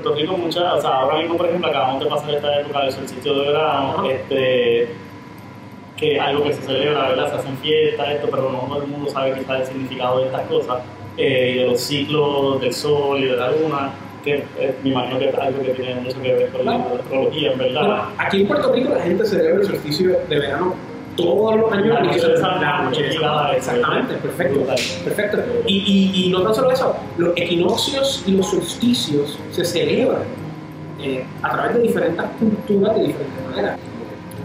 Puerto Rico muchas, o sea, ahora mismo por ejemplo acabamos de pasar esta época del solsticio de verano, Ajá. este, que es algo que se celebra, ¿verdad? Se hacen fiestas, esto, pero no todo el mundo sabe quizás el significado de estas cosas, eh, y de los ciclos del sol y de la luna, que eh, me imagino que es algo que tiene mucho que ver con la astrología, en verdad. Bueno, aquí en Puerto Rico la gente celebra el solsticio de verano todos los años. La la noche Exactamente, perfecto. Perfecto. Y, y, y no tan solo eso, los equinoccios y los solsticios se celebran eh, a través de diferentes culturas de diferentes maneras.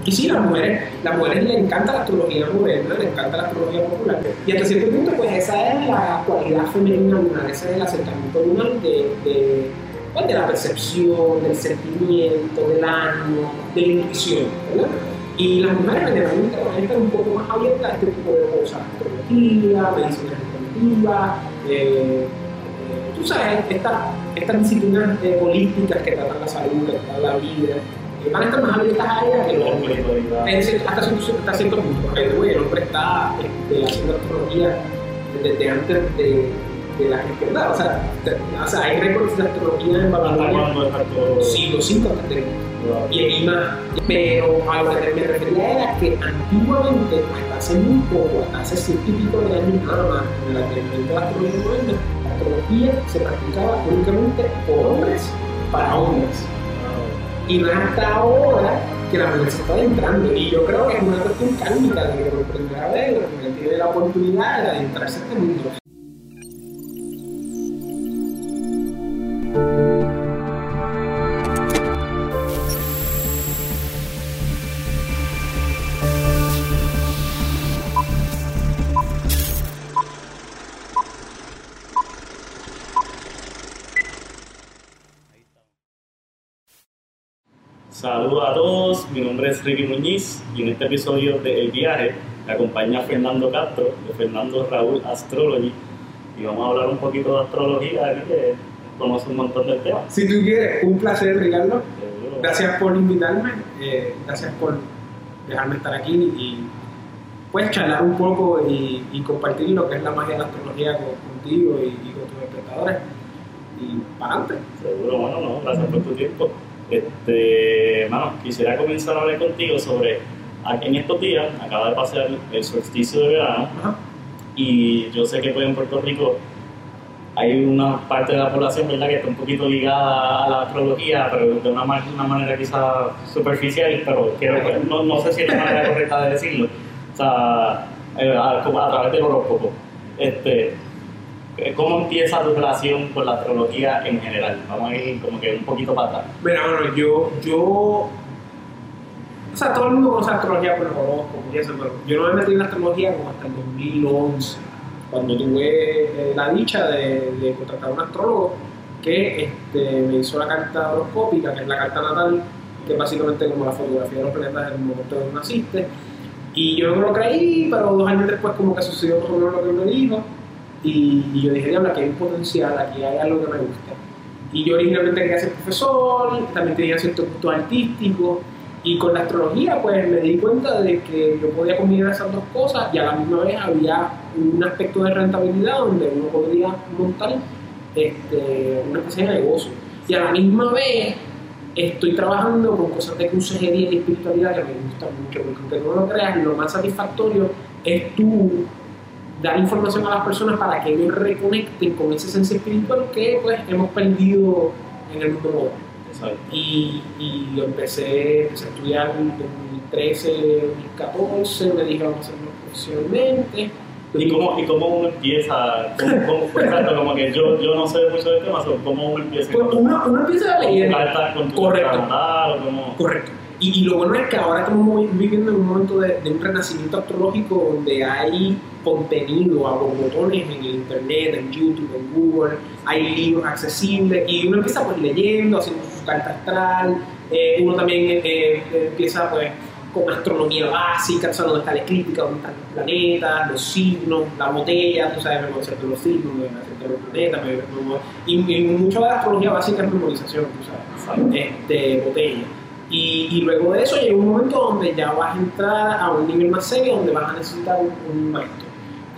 Y sí, las mujeres, las mujeres les encanta la astrología moderna, les encanta la astrología popular. Y hasta cierto punto, pues esa es la cualidad femenina lunar, ese es el acercamiento lunar de, de, pues, de la percepción, del sentimiento, del ánimo, de la intuición, ¿verdad? Y las mujeres generalmente van a estar un poco más abiertas a este tipo de cosas, astrología, medicina alternativa, eh, eh, tú sabes, estas estas disciplinas eh, políticas que tratan la salud, que tratan la vida, eh, van a estar más abiertas a ellas que los hombres. Hasta cierto, hasta cierto punto, porque el hombre está este, haciendo astrología desde antes de, de la cristiandad. O sea, te- o sea, hay récords de astrología en ¿Hasta Babilonia todo? siglo V antes. Y ahí más. Pero a lo que me refería era que antiguamente, hasta hace muy poco, hasta hace ciento y pico de años nada más, en el advenimiento de la astrología moderna, la astrología se practicaba únicamente por hombres para hombres. Y no es hasta ahora que la mujer se está entrando. Y yo creo que es una cuestión kármica de que por primera vez la mujer tiene la oportunidad de adentrarse en este mundo. Saludos a todos, mi nombre es Ricky Muñiz y en este episodio de El Viaje me acompaña Fernando Castro de Fernando Raúl Astrology y vamos a hablar un poquito de astrología aquí que conoce un montón del tema. Si tú quieres, un placer, Ricardo. Gracias por invitarme, eh, gracias por dejarme estar aquí y pues charlar un poco y, y compartir lo que es la magia de la astrología con- contigo y, y con tus espectadores. Y para adelante. Seguro, bueno, no, gracias por tu tiempo. Este, mano, quisiera comenzar a hablar contigo sobre, en estos días acaba de pasar el solsticio de verano Ajá. y yo sé que pues, en Puerto Rico hay una parte de la población ¿verdad? que está un poquito ligada a la astrología, pero de una, una manera quizá superficial, pero quiero, no, no sé si es la manera correcta de decirlo, o sea, eh, a, a través del horóscopo. Este, ¿Cómo empieza tu relación con la astrología en general? Vamos a ir como que un poquito para atrás. Mira, bueno, yo, yo. O sea, todo el mundo conoce astrología horóscopos y eso, pero yo no me metí en la astrología como hasta el 2011, cuando tuve eh, la dicha de, contratar a un astrólogo que este, me hizo la carta horoscópica, que es la carta natal, que es básicamente como la fotografía de los planetas en el momento en que naciste. Y yo no lo creí, pero dos años después como que sucedió más o menos lo que me dijo. Y, y yo dije, diablo, aquí hay un potencial, aquí hay algo que me gusta. Y yo originalmente quería ser profesor, también tenía ciertos gustos artísticos. Y con la astrología, pues me di cuenta de que yo podía combinar esas dos cosas y a la misma vez había un aspecto de rentabilidad donde uno podría montar este, una especie de negocio. Y a la misma vez estoy trabajando con cosas de consejería y espiritualidad que me gustan mucho, porque aunque no lo creas, lo más satisfactorio es tú dar información a las personas para que ellos reconecten con esa esencia espiritual que pues hemos perdido en el mundo moderno. Y, y lo empecé, empecé a estudiar en 2013, 2014, me dije vamos a hacerlo profesionalmente. ¿Y cómo, ¿Y cómo uno empieza? ¿Cómo, cómo- exacto, como que yo, yo no sé mucho del tema, ¿cómo uno empieza? Pues uno, uno empieza a ¿Con tu leer. carta, con tu Correcto. Correcto. Y, y lo bueno es que ahora estamos viviendo en un momento de, de un renacimiento astrológico donde hay contenido a borbotones en el internet, en YouTube, en Google, hay libros accesibles y uno empieza pues leyendo, haciendo su carta astral, eh, uno también eh, eh, empieza pues con astronomía básica, o sea, donde está la eclíptica, donde están los planetas, los signos, la botella, tú sabes, concepto de los signos, concepto de los planetas, me- me- y, y mucho de la astrología básica es memorización, tú sabes este, botella. Y, y luego de eso llega un momento donde ya vas a entrar a un nivel más serio donde vas a necesitar un, un maestro.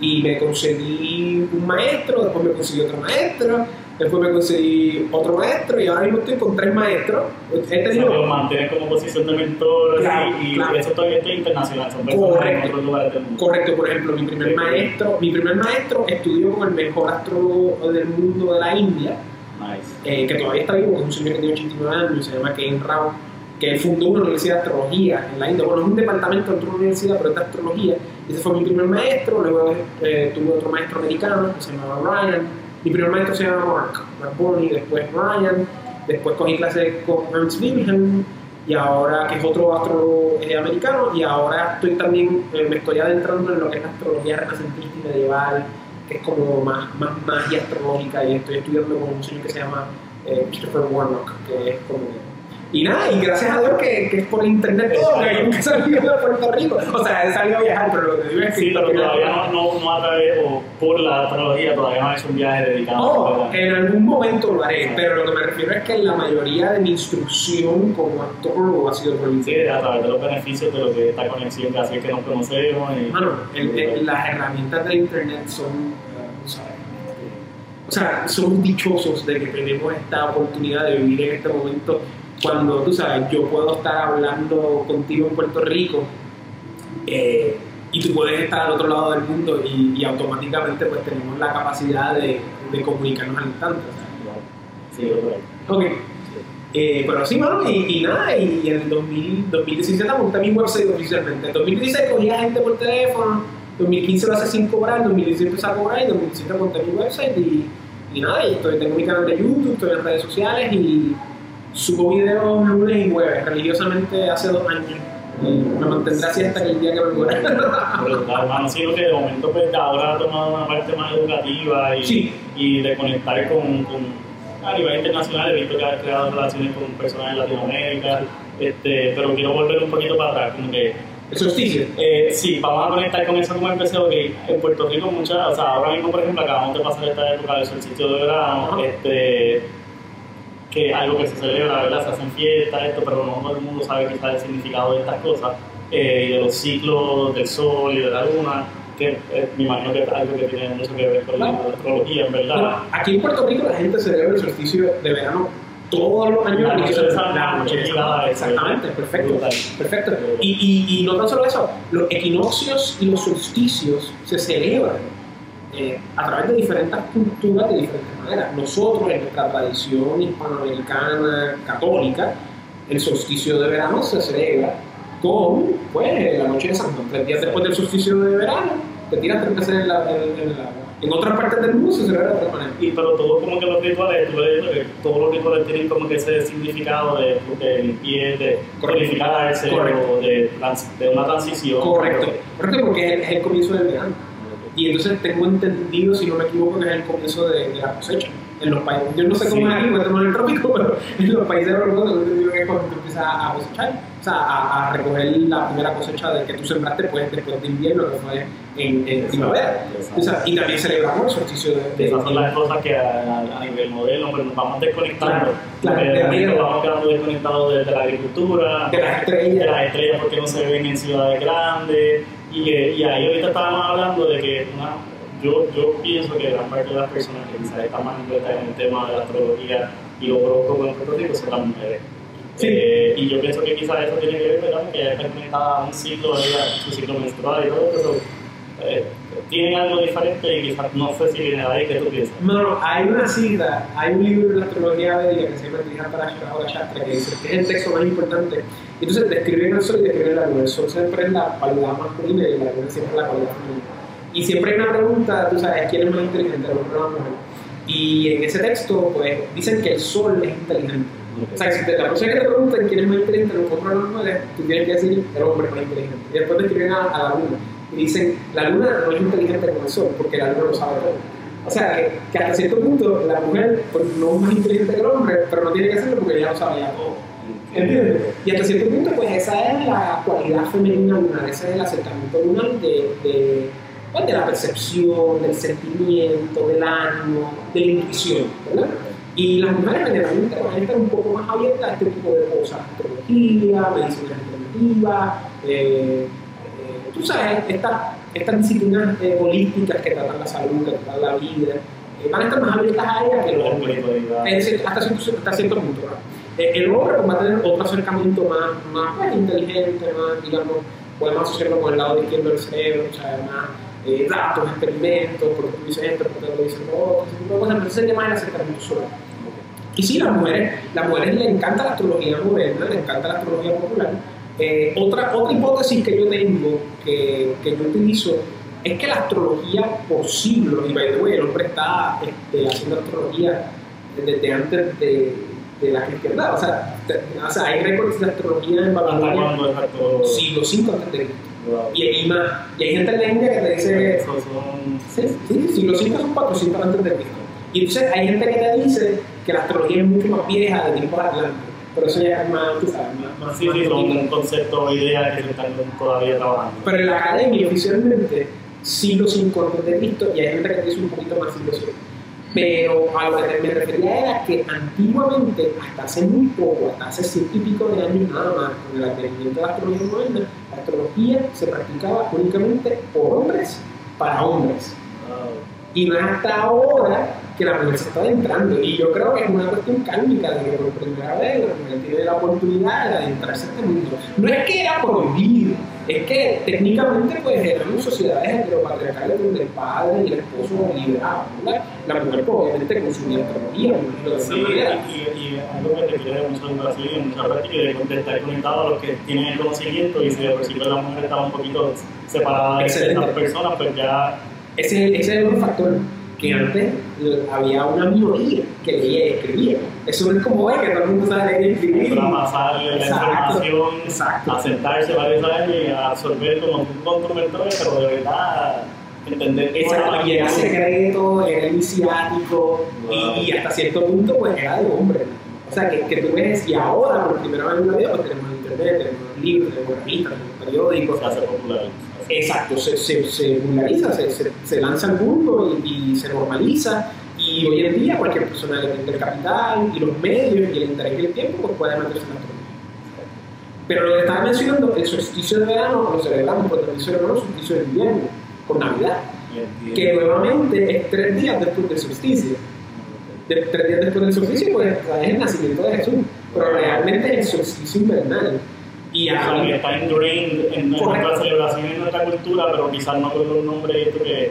Y me conseguí un maestro, después me conseguí otro maestro, después me conseguí otro maestro y ahora mismo estoy con tres maestros. He O sea, lo mantienen como posición de mentor Claro, y, y claro. eso todavía está internacional, son Correcto. en otros lugares del mundo. Correcto, por ejemplo, mi primer Sí. maestro, mi primer maestro estudió con el mejor astrólogo del mundo de la India, Nice. eh, que todavía está vivo, es un señor que tiene 89 años, se llama Ken Rao, que fundó una universidad de astrología en la India. Bueno, es un departamento dentro de una universidad, pero es de astrología. Ese fue mi primer maestro, luego eh, tuve otro maestro americano que se llamaba Ryan. Mi primer maestro se llama Mark, Mark Bonney, después Ryan, después cogí clases con Ernst Wilhelm, y ahora que es otro astrólogo eh, americano, y ahora estoy también, eh, me estoy adentrando en lo que es la astrología renacentista medieval, que es como más, más magia astrológica, y estoy estudiando con un señor que se llama eh, Christopher Warnock, que es como... Y nada, y gracias a Dios que, que es por internet todo, que nunca he salido de Puerto Rico. O sea, he salido a viajar, pero lo que digo es que... Sí, pero todavía no, no, no a través o por la astrología, todavía no he hecho un viaje dedicado. Oh, ¿verdad? en algún momento lo haré, pero lo que me refiero es que la mayoría de mi instrucción como astrólogo ha sido por Sí, internet. a través de los beneficios de lo que esta conexión que hace que nos conocemos. Y, el- el- las herramientas de internet son, eh, ¿sabes? o sea, somos dichosos de que tenemos esta oportunidad de vivir en este momento cuando, tú sabes, yo puedo estar hablando contigo en Puerto Rico eh, y tú puedes estar al otro lado del mundo y, y automáticamente pues tenemos la capacidad de, de comunicarnos al instante. Sí, creo. Ok. Eh, pero sí, mano, y, y nada, y, en el 2000, 2017 monté mi website oficialmente. En 2016 cogía gente por teléfono, 2015 lo hace sin cobrar, 2017 empecé a cobrar y 2017 monté mi website y, y nada, y estoy, tengo mi canal de YouTube, estoy en redes sociales y subo videos lunes y jueves, religiosamente hace dos años. Y me mantendré así hasta que el día que me muera. Pero, hermano, sí, lo que de momento pues, ahora ha tomado una parte más educativa y, Sí. y de conectar con, con- a nivel internacional. He visto que has creado relaciones con personas en Latinoamérica, este, pero quiero volver un poquito para atrás, como que El solsticio. Eh, sí, vamos a conectar con eso como empecé, ok, en Puerto Rico muchas, o sea, ahora mismo por ejemplo acabamos de pasar esta época del solsticio de verano, este, que es algo que se celebra, ¿verdad? Se hacen fiestas, esto, pero no todo el mundo sabe quizás el significado de estas cosas, eh, y de los ciclos del sol y de la luna, que eh, me imagino que es algo que tiene mucho que ver con la astrología, en verdad. Bueno, aquí en Puerto Rico la gente celebra el solsticio de verano todos los años. La noche de San Exactamente, perfecto. Brutal. Perfecto. Y, y, y no tan solo eso, los equinoccios y los solsticios se celebran eh, a través de diferentes culturas de diferentes maneras. Nosotros, en nuestra tradición hispanoamericana católica, el solsticio de verano se celebra con pues, la noche de San Juan. Tres días después del solsticio de verano, te tiras tres veces en la, en, en la- en otras partes del mundo se celebra de otra manera. Y, pero todo como que los rituales, que todos los rituales tienen como que ese significado de, de limpieza, de purificarse, de, de una transición. Correcto, correcto porque es el comienzo del verano. Y entonces tengo entendido, si no me equivoco, que es el comienzo de, de la cosecha. En los países, yo no sé cómo Sí. es aquí, no estamos en el trópico, pero en los países europeos tengo entendido que cuando tú empiezas a cosechar, o sea, a, a recoger la primera cosecha de que tú sembraste pues, después de invierno, que fue en, en primavera. O sea, y también celebramos el solsticio de, de- Esas son las cosas que a, a nivel moderno, pero nos vamos desconectando. Claro, claro, Porque de tierra. vamos quedando desconectados de, de la agricultura, de las estrellas. de las estrellas porque no se ven en ciudades grandes. Y, que- y ahí ahorita estábamos hablando de que una, yo, yo pienso que gran parte de las personas que quizás están más envueltas en el tema de la astrología y lo horóscopo en Puerto Rico son las mujeres. Sí. Eh, y yo pienso que quizás eso tiene que ver ¿verdad? porque ya a un ciclo, ¿verdad? su ciclo menstrual y todo eso. Eh, tienen algo diferente y quizás no sé si viene de ahí que tú piensas. No, no, hay una cita, hay un libro de la astrología védica que se llama Trihar Parashara Shastra que dice que es el texto más importante. Entonces describen el sol y describen la luna. El sol siempre es la cualidad masculina y la luna siempre es la cualidad femenina. Y siempre hay una pregunta, tú sabes, ¿quién es más inteligente, el hombre o la mujer? Y en ese texto, pues, dicen que el sol es inteligente. O sea, si te, la persona que te preguntan quién es más inteligente, el hombre o la mujer, tú tienes que decir el hombre es más inteligente. Y después describen a, a la luna. Y dicen, la luna no es inteligente como el sol, porque la luna lo sabe todo. O sea, que, que hasta cierto punto la mujer pues, no es más inteligente que el hombre, pero no tiene que hacerlo porque ella lo sabe ya todo. ¿Entiendes? Y hasta cierto punto, pues esa es la cualidad femenina lunar, ese es el acercamiento lunar de, de, pues, de la percepción, del sentimiento, del ánimo, de la intuición, ¿verdad? Y las mujeres generalmente van a estar un poco más abiertas a este tipo de cosas, astrología, medicina alternativa, eh, tú sabes, estas estas disciplinas eh, holísticas que tratan la salud, que tratan la vida, eh, van a estar más abiertas a ella que los hombres. decir, hasta cierto, hasta cierto punto. Eh, el hombre va a tener otro acercamiento más, más pues, inteligente, más, digamos, podemos asociarlo con el lado izquierdo del cerebro, o sea, más eh, datos, experimentos, porque tú dices esto, lo dicen lo tipo de cosas, entonces sería más el acercamiento solo. Y sí, las mujeres, las mujeres les encanta la astrología moderna, les encanta la astrología popular. Eh, otra, otra hipótesis que yo tengo, que, que yo utilizo, es que la astrología por siglos, y by the way, el hombre está este, haciendo astrología desde antes de, de la cristiandad. O sea, te- o sea, hay récords de astrología en ¿Hasta Babilonia siglo V antes de Cristo. Wow. Y, y más. Y hay gente en la India que te dice son. Sí, sí, siglo V son 400 antes de Cristo. Y entonces hay gente que te dice que la astrología es mucho más vieja de tiempos adelante. Pero eso ya es más, tú sabes, más, más, Sí, más sí, son un concepto o idea que están todavía trabajando. Pero en la academia oficialmente siglo V antes de Cristo y hay gente que dice un poquito más VII. Pero a lo que me refería era que antiguamente, hasta hace muy poco, hasta hace ciento y pico de años nada más, con el advenimiento de la astrología moderna, la astrología se practicaba únicamente por hombres para hombres. Wow. Y no hasta ahora que la mujer se está adentrando. Y yo creo que es una cuestión kármica de que por primera vez la mujer tiene la oportunidad de adentrarse a este mundo. No es que era prohibido, es que técnicamente pues eran sociedades heteropatriarcales donde el padre y el esposo liberaban. La mujer pues, obviamente consumía astrología, por decirlo de Sí, manera. y, y algo que requiere mucha educación y mucha práctica de, de estar conectado a los que tienen el conocimiento y si de principio la mujer estaba un poquito separada de estas personas, pues ya Ese, ese es un factor que antes había una minoría que leía y escribía. Eso no es como hoy que todo el mundo sabe leer y escribir. para pasarle la información, exacto. a sentarse varios años y a absorber como un controvertor, pero de verdad entender Exacto, y era secreto, era iniciático y, y hasta cierto punto pues era de hombre. O sea, que, que tú ves, y ahora por primera vez en la vida pues tenemos internet, tenemos libros, tenemos revistas, tenemos periódicos. se hace popular. Exacto, se, se, se vulgariza, se, se, se lanza al mundo y, y se normaliza. Y hoy en día cualquier persona que tenga el capital y los medios y el interés y el tiempo pues puede meterse en la. Pero lo que estaba mencionando, el solsticio de verano lo celebramos por tradición hermano, el solsticio de invierno, con Navidad, que nuevamente es tres días después del solsticio. De, tres días después del solsticio, pues es el nacimiento de Jesús, pero realmente es el solsticio invernal. Y O sea, que a, está ingrained en nuestra celebración y en nuestra cultura, pero quizás no con los nombres que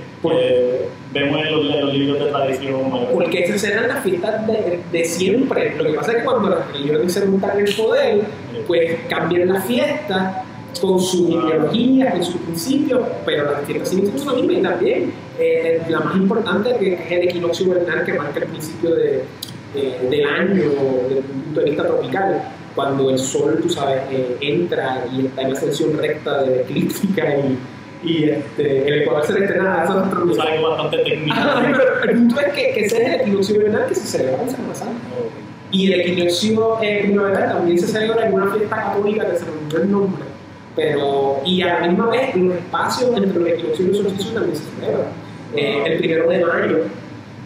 vemos en los, en los libros de tradición. porque esas eran las fiestas de, de siempre. Lo que pasa es que cuando las religiones se montan en el poder, pues cambian la fiesta con su ideología, con sus principios, pero las fiestas siguen siendo las mismas y también eh, la más importante que es el equinoccio vernal que marca el principio de, de- del año desde un punto de vista tropical, cuando el sol, tú sabes, eh, entra y está en ascensión recta de eclíptica y, y este, el ecuador celeste eso es algo bastante técnico. Ah, pero el punto es que, que ese es el equinoccio vernal que se celebra en Semana Santa. Y el equinoccio eh, primaveral también se celebra en una fiesta católica que se olvidó el nombre. Pero, y a la misma vez, los espacios entre los equinoccios y los solsticios también se celebran. Eh, el primero de mayo,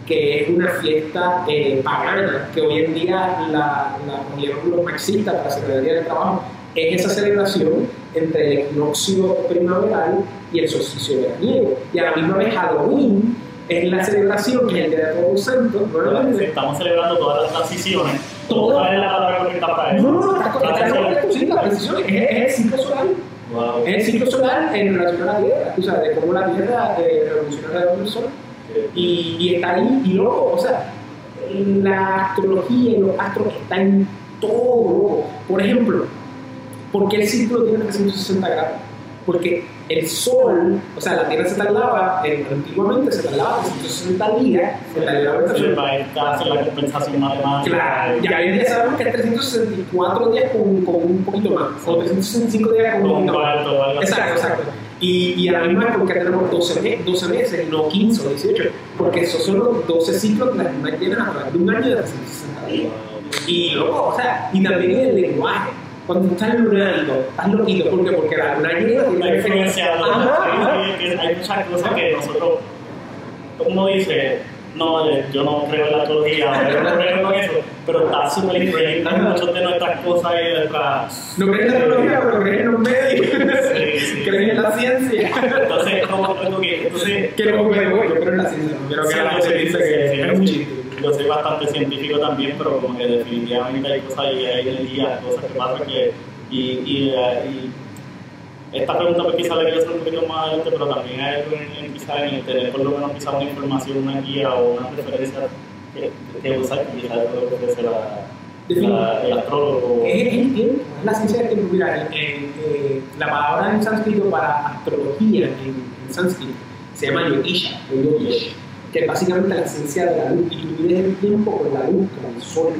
que es una fiesta eh, pagana, que hoy en día la, la los marxistas para el Día del Trabajo, es esa celebración entre el equinoccio primaveral y el solsticio veraniego. Y a la misma vez Halloween es la celebración que es el Día de Todos los Santos, nuevamente. Estamos celebrando todas las transiciones. ¿Cuál es la palabra correcta para eso? No, no, no, está correcto, está correcto, sí, la transición es, el ciclo solar. Es el ciclo solar en relación a la Tierra, tú sabes, de cómo la Tierra eh, revoluciona alrededor del Sol. Y, y está ahí, y luego, o sea, la astrología y los astros están en todo. Por ejemplo, ¿por qué el círculo tiene 360 grados? Porque el Sol, o sea, la Tierra se tardaba, eh, antiguamente se tardaba 360 días en la para hacer la compensación matemática. Claro, ya hoy día sabemos que es 364 días con, con un poquito más, o 365 días con un poquito más. Exacto, exacto. Y, y a la misma porque tenemos 12, me- 12 meses, no 15 o 18, porque esos son los 12 ciclos que las lunas llenan a través de un año de 360 días. Y luego, o sea, y también el lenguaje. Cuando estás lunando, estás loquito, ¿por qué? Porque la luna llena tiene. Ajá, ajá. Hay, hay muchas cosas que nosotros, uno dice, no, yo no creo en la astrología, yo no creo en eso, pero está súper increíble muchas de nuestras cosas y nuestras... No crees en la astrología, pero crees en los médicos, Sí, sí. crees en la ciencia. Entonces, como tengo que, entonces, Quiero comer, yo creo en la ciencia, quiero que la gente dice que es un chiste. yo soy bastante científico también, pero como que definitivamente hay cosas y hay energías, cosas que pasan que... Y, y, eh, y esta pregunta pues quizá la quiero hacer un poquito más adelante, pero también hay algo en, en, quizá en el tener por lo menos quizá una información, una guía o una referencia que, que usar, que quizá lo que ofrece la, el astrólogo. Es el tiempo, es la ciencia del tiempo. Mira, eh, eh, la palabra en sánscrito para astrología en, en sánscrito se llama yogisha o yogish, que es básicamente la ciencia de la luz. Y tú el tiempo con la luz, con el sol.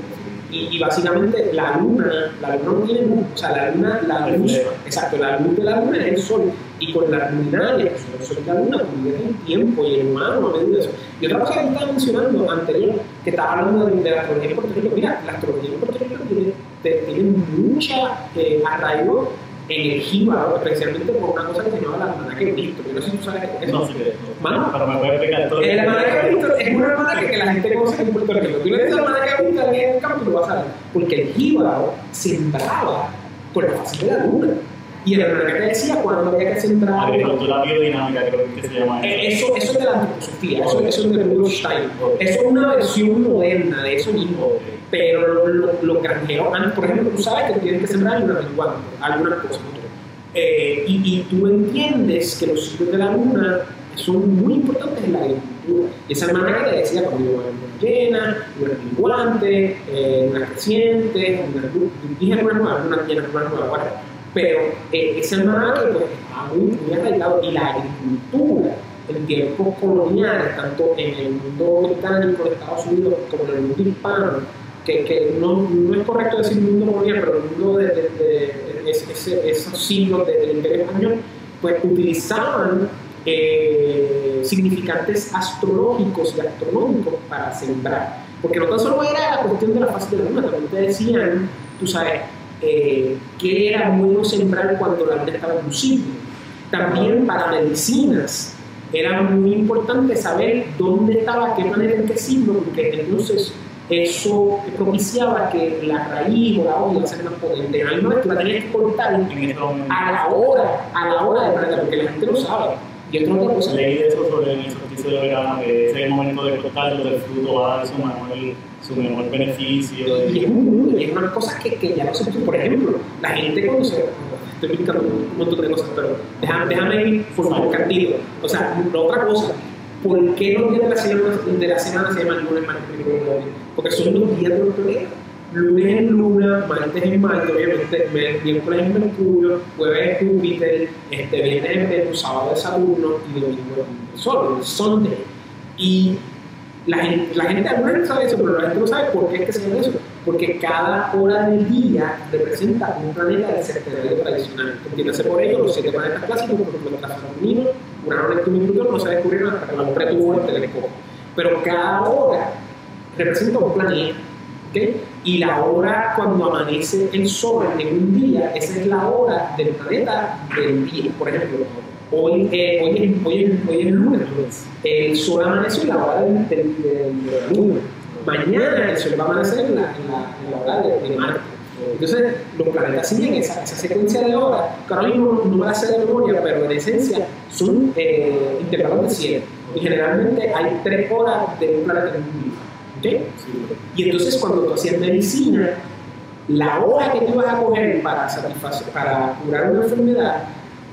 Y, y básicamente la luna, la luna no tiene luz, o sea, la luna, la luz, exacto, la luz de la luna es el sol. Y con las luminarias, el sol y la luna, vives el tiempo y el humano de eso. Y otra cosa que estaba mencionando anterior, que estaba hablando de, de la astrología en Puerto Rico, mira, la astrología en Puerto Rico tiene, tiene mucha eh, arraigo en el jíbaro, especialmente por una cosa que se llama la almanaque de Cristo. Yo no sé si tú sabes qué es eso. No qué es. Mano. Pero me puede explicar todo. El almanaque de Cristo es una almanaque que la gente conoce en Puerto Rico. Tú le dices almanaque de Cristo a alguien en el campo y lo vas a ver. Porque el jíbaro sembraba por la fase de la luna. Y el almanaque te decía cuándo había que sembrar. Agricultura biodinámica, creo que se llama Eh, Eso, eso es de la antroposofía, eso, eso es de Rudolf Steiner. Eso es una versión moderna de eso mismo. Pero los lo, granjeros, ah, por ejemplo, tú sabes que tienes que sembrar alguna marihuana, algunas cosas. Eh, y, y tú entiendes que los ciclos de la luna son muy importantes en la agricultura. Esa hermana que te decía cuando iba a luna llena, luna menguante, eh, luna creciente, luna dije luna nueva, luna llena, luna nueva, bueno. Pero eh, esa hermana que pues, está muy, muy arraigado y la agricultura en tiempos coloniales, tanto en el mundo británico de Estados Unidos como en el mundo hispano, que, que no, no, es correcto decir mundo colonial, pero el mundo de, de, de, de ese, esos siglos del Imperio Español, pues utilizaban eh, significantes astrológicos y astronómicos para sembrar. Porque no tan solo era la cuestión de la fase de la luna, también te decían, tú sabes, eh, era bueno sembrar cuando la luna estaba signo. También para medicinas era muy importante saber dónde estaba, qué manera, en qué signo, porque entonces eso propiciaba que la raíz o la hoja iba a ser más potente. A la misma vez tú la tenías que cortar a la hora, a la hora de plantar, porque la gente lo sabe. Y otra cosa. Leí de eso sobre el solsticio de verano, que es el momento de cortarlo, del fruto va a dar su mejor, su mejor beneficio. Y es un y es una cosa que, que ya no se Por ejemplo, la gente cuando se. Estoy brincando un montón de cosas, pero déjame, déjame ir por contigo. O sea, otra cosa. ¿Por qué los días de la semana, de la semana se llaman lunes, martes, miércoles, jueves? Porque son los días de planetas. Lunes es Luna, martes es Marte, obviamente, miércoles es Mercurio, jueves es Júpiter, este, viernes es Venus, sábado es Saturno y domingo es el Sol, el Sunday. Y la gente, la gente alguna gente sabe eso, pero la gente no sabe por qué es que se llama eso. Porque cada hora del día representa un planeta del septenario tradicional. Entiéndase por ello los siete planetas clásicos, por ejemplo, el Urano, Neptuno y no se descubrieron hasta que el hombre tuvo el telescopio. Pero cada hora representa un planeta. ¿okay? Y la hora cuando amanece el sol en un día, esa es la hora del planeta del día. Por ejemplo, hoy, eh, hoy, hoy, hoy es lunes, el sol amaneció en la hora del, del, del, de la luna. Mañana el sol va a amanecer en la, en la, en la hora de, de Marte. Entonces, los planetas siguen esa, esa secuencia de horas, que ahora mismo no me la sé de memoria, pero en esencia son eh, intervalos de cielo. Y generalmente hay tres horas de un planeta en un día. ¿okay? Y entonces, cuando tú hacías medicina, la hora que tú ibas a coger para, satisfacer, para curar una enfermedad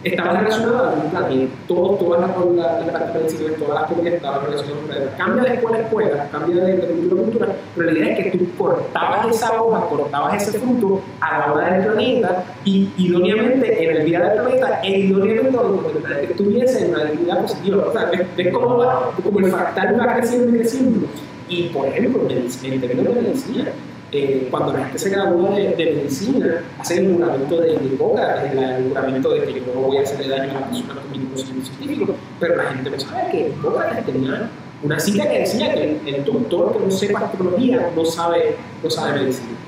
estaba relacionada con un planeta. Todo, todas las la, la medicina, todas las cosas estaban relacionadas con planeta. Cambia de escuela a escuela, cambia de, cultura a cultura, pero la idea es que tú cortabas esa hoja, cortabas ese fruto a la hora del planeta y idóneamente en el día del planeta e idóneamente el planeta estuviese en una actividad positiva. O sea, cómo va, como el fractal va creciendo y creciendo. Y por ejemplo, en el término de medicina, eh, cuando la gente se gradúa de, medicina, hacen el juramento de Hipócrates, el juramento de que yo no voy a hacerle daño a la persona con mi conocimiento científico, pero la gente no sabe que Hipócrates tenía una cita que decía que el, el doctor que no sepa astrología no sabe, no sabe medicina.